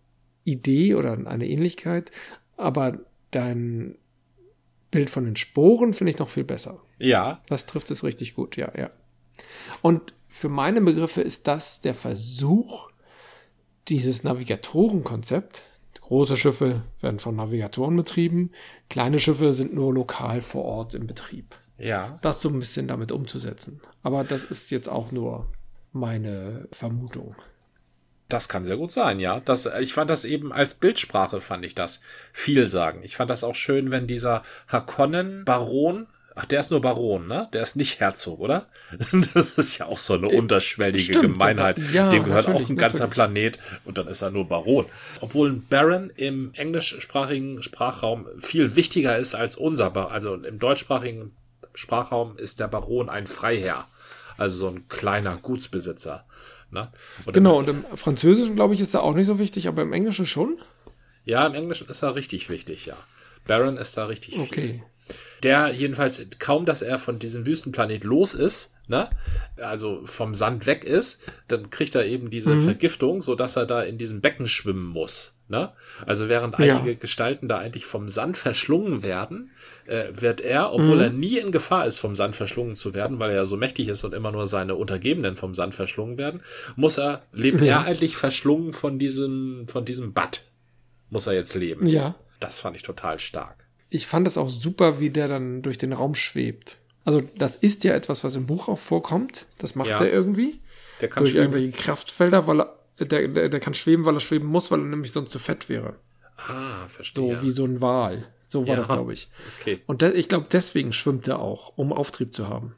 Idee oder eine Ähnlichkeit, aber dein Bild von den Sporen finde ich noch viel besser. Ja. Das trifft es richtig gut, ja, ja. Und für meine Begriffe ist das der Versuch, dieses Navigatorenkonzept, Große Schiffe werden von Navigatoren betrieben, kleine Schiffe sind nur lokal vor Ort im Betrieb. Ja. Das so ein bisschen damit umzusetzen. Aber das ist jetzt auch nur meine Vermutung. Das kann sehr gut sein, ja. Das, ich fand das eben als Bildsprache, fand ich das viel sagen. Ich fand das auch schön, wenn dieser Hakonnen-Baron Ach, der ist nur Baron, ne? Der ist nicht Herzog, oder? Das ist ja auch so eine äh, unterschwellige Stimmt, Gemeinheit. Ja, Dem gehört auch ein ganzer natürlich. Planet und dann ist er nur Baron. Obwohl ein Baron im englischsprachigen Sprachraum viel wichtiger ist als unser, also im deutschsprachigen Sprachraum ist der Baron ein Freiherr. Also so ein kleiner Gutsbesitzer. Ne? Genau, und im Französischen, glaube ich, ist er auch nicht so wichtig, aber im Englischen schon. Ja, im Englischen ist er richtig wichtig, ja. Baron ist da richtig Okay. viel. Der jedenfalls, kaum dass er von diesem Wüstenplanet los ist, ne, also vom Sand weg ist, dann kriegt er eben diese Vergiftung, so dass er da in diesem Becken schwimmen muss. Ne? Also während Ja. einige Gestalten da eigentlich vom Sand verschlungen werden, äh, wird er, obwohl er nie in Gefahr ist, vom Sand verschlungen zu werden, weil er ja so mächtig ist und immer nur seine Untergebenen vom Sand verschlungen werden, muss er, lebt Ja. er eigentlich verschlungen von diesem, von diesem Bad. Muss er jetzt leben. Ja. Das fand ich total stark. Ich fand es auch super, wie der dann durch den Raum schwebt. Also, das ist ja etwas, was im Buch auch vorkommt. Das macht Ja. er irgendwie. Der kann durch schwimmen. irgendwelche Kraftfelder, weil er, der, der, der kann schweben, weil er schweben muss, weil er nämlich sonst zu fett wäre. Ah, So verstehe. wie so ein Wal. So war Ja. das, glaube ich. Okay. Und de ich glaube, deswegen schwimmt er auch, um Auftrieb zu haben.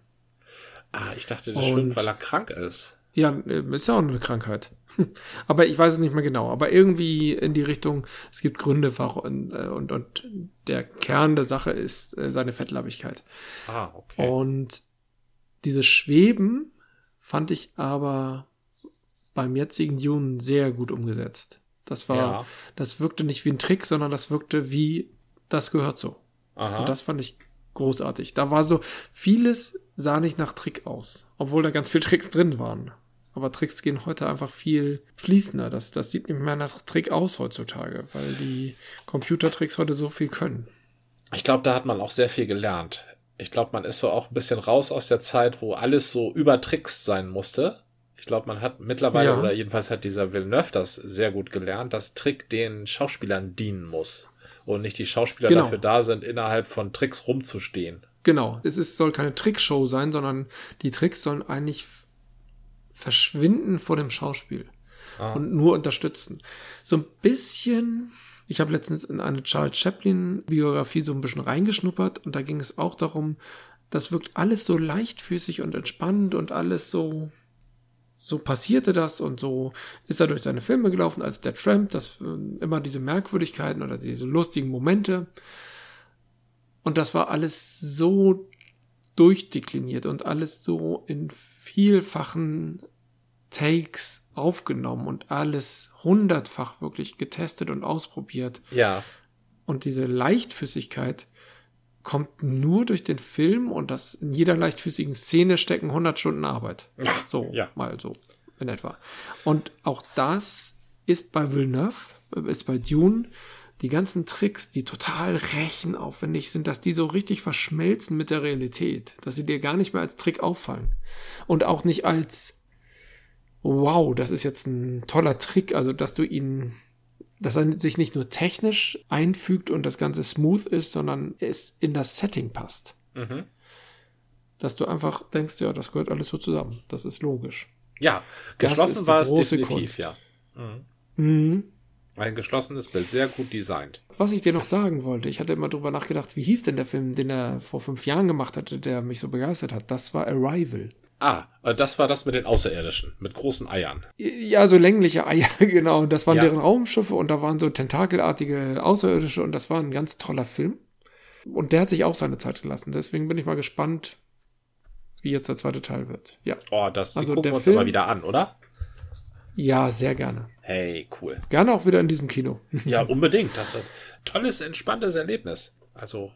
Ah, ich dachte, der Und- schwimmt, weil er krank ist. Ja, äh, ist ja auch eine Krankheit. Aber ich weiß es nicht mehr genau. Aber irgendwie in die Richtung, es gibt Gründe, warum, äh, und, und der Kern der Sache ist äh, seine Fettleibigkeit. Ah, okay. Und dieses Schweben fand ich aber beim jetzigen Dune sehr gut umgesetzt. Das war, Ja. das wirkte nicht wie ein Trick, sondon das wirkte wie, das gehört so. Aha. Und das fand ich großartig. Da war so, vieles sah nicht nach Trick aus, obwohl da ganz viele Tricks drin waren. Aber Tricks gehen heute einfach viel fließender. Das, das sieht nicht mehr nach Trick aus heutzutage, weil die Computertricks heute so viel können. Ich glaube, da hat man auch sehr viel gelernt. Ich glaube, man ist so auch ein bisschen raus aus der Zeit, wo alles so übertrickst sein musste. Ich glaube, man hat mittlerweile, Ja. oder jedenfalls hat dieser Villeneuve das sehr gut gelernt, dass Trick den Schauspielern dienen muss. Und nicht die Schauspieler Genau. dafür da sind, innerhalb von Tricks rumzustehen. Genau, es ist, soll keine Trickshow sein, sondern die Tricks sollen eigentlich verschwinden vor dem Schauspiel und nur unterstützen. So ein bisschen, ich habe letztens in eine Charles Chaplin-Biografie so ein bisschen reingeschnuppert und da ging es auch darum, das wirkt alles so leichtfüßig und entspannt und alles so, so passierte das und so ist er durch seine Filme gelaufen als der Tramp, das äh, immer diese Merkwürdigkeiten oder diese lustigen Momente. Und das war alles so durchdekliniert und alles so in vielfachen Takes aufgenommen und alles hundertfach wirklich getestet und ausprobiert. Ja. Und diese Leichtfüßigkeit kommt nur durch den Film und das in jeder leichtfüßigen Szene stecken 100 Stunden Arbeit. So, Ja. mal so in etwa. Und auch das ist bei Villeneuve, ist bei Dune, die ganzen Tricks, die total rechenaufwendig sind, dass die so richtig verschmelzen mit der Realität, dass sie dir gar nicht mehr als Trick auffallen. Und auch nicht als, wow, das ist jetzt ein toller Trick, also dass du ihn dass er sich nicht nur technisch einfügt und das Ganze smooth ist, sondern es in das Setting passt. Mhm. Dass du einfach denkst, ja, das gehört alles so zusammen. Das ist logisch. Ja, geschlossen war es definitiv, Kunst. ja. Mhm. Ein geschlossenes Bild, sehr gut designt. Was ich dir noch sagen wollte, ich hatte immer drüber nachgedacht, wie hieß denn der Film, den er vor fünf Jahren gemacht hatte, der mich so begeistert hat? Das war Arrival. Ah, äh, das war das mit den Außerirdischen, mit großen Eiern. Ja, so längliche Eier, genau. Das waren Ja. deren Raumschiffe und da waren so tentakelartige Außerirdische und das war ein ganz toller Film. Und der hat sich auch seine Zeit gelassen. Deswegen bin ich mal gespannt, wie jetzt der zweite Teil wird. Ja. Oh, das Also gucken wir uns Film- aber wieder an, oder? Ja, sehr gerne. Hey, cool. Gerne auch wieder in diesem Kino. Ja, unbedingt. Das wird tolles, entspanntes Erlebnis. Also,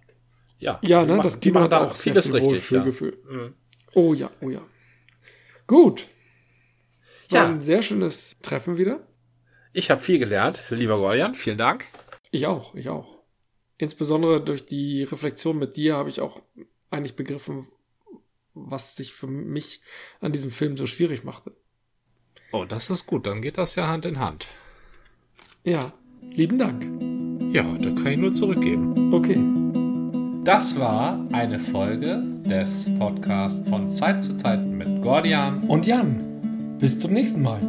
ja. Ja, ne, machen- das Kino hat da auch sehr vieles viel richtig. Ja. Mhm. Oh ja, oh ja. Gut. War Ja. ein sehr schönes Treffen wieder. Ich habe viel gelernt, lieber Gordian. Vielen Dank. Ich auch, ich auch. Insbesondere durch die Reflexion mit dir habe ich auch eigentlich begriffen, was sich für mich an diesem Film so schwierig machte. Oh, das ist gut. Dann geht das ja Hand in Hand. Ja, lieben Dank. Ja, da kann ich nur zurückgeben. Okay. Das war eine Folge des Podcasts von Zeit zu Zeit mit Gordian. Und Jan, bis zum nächsten Mal.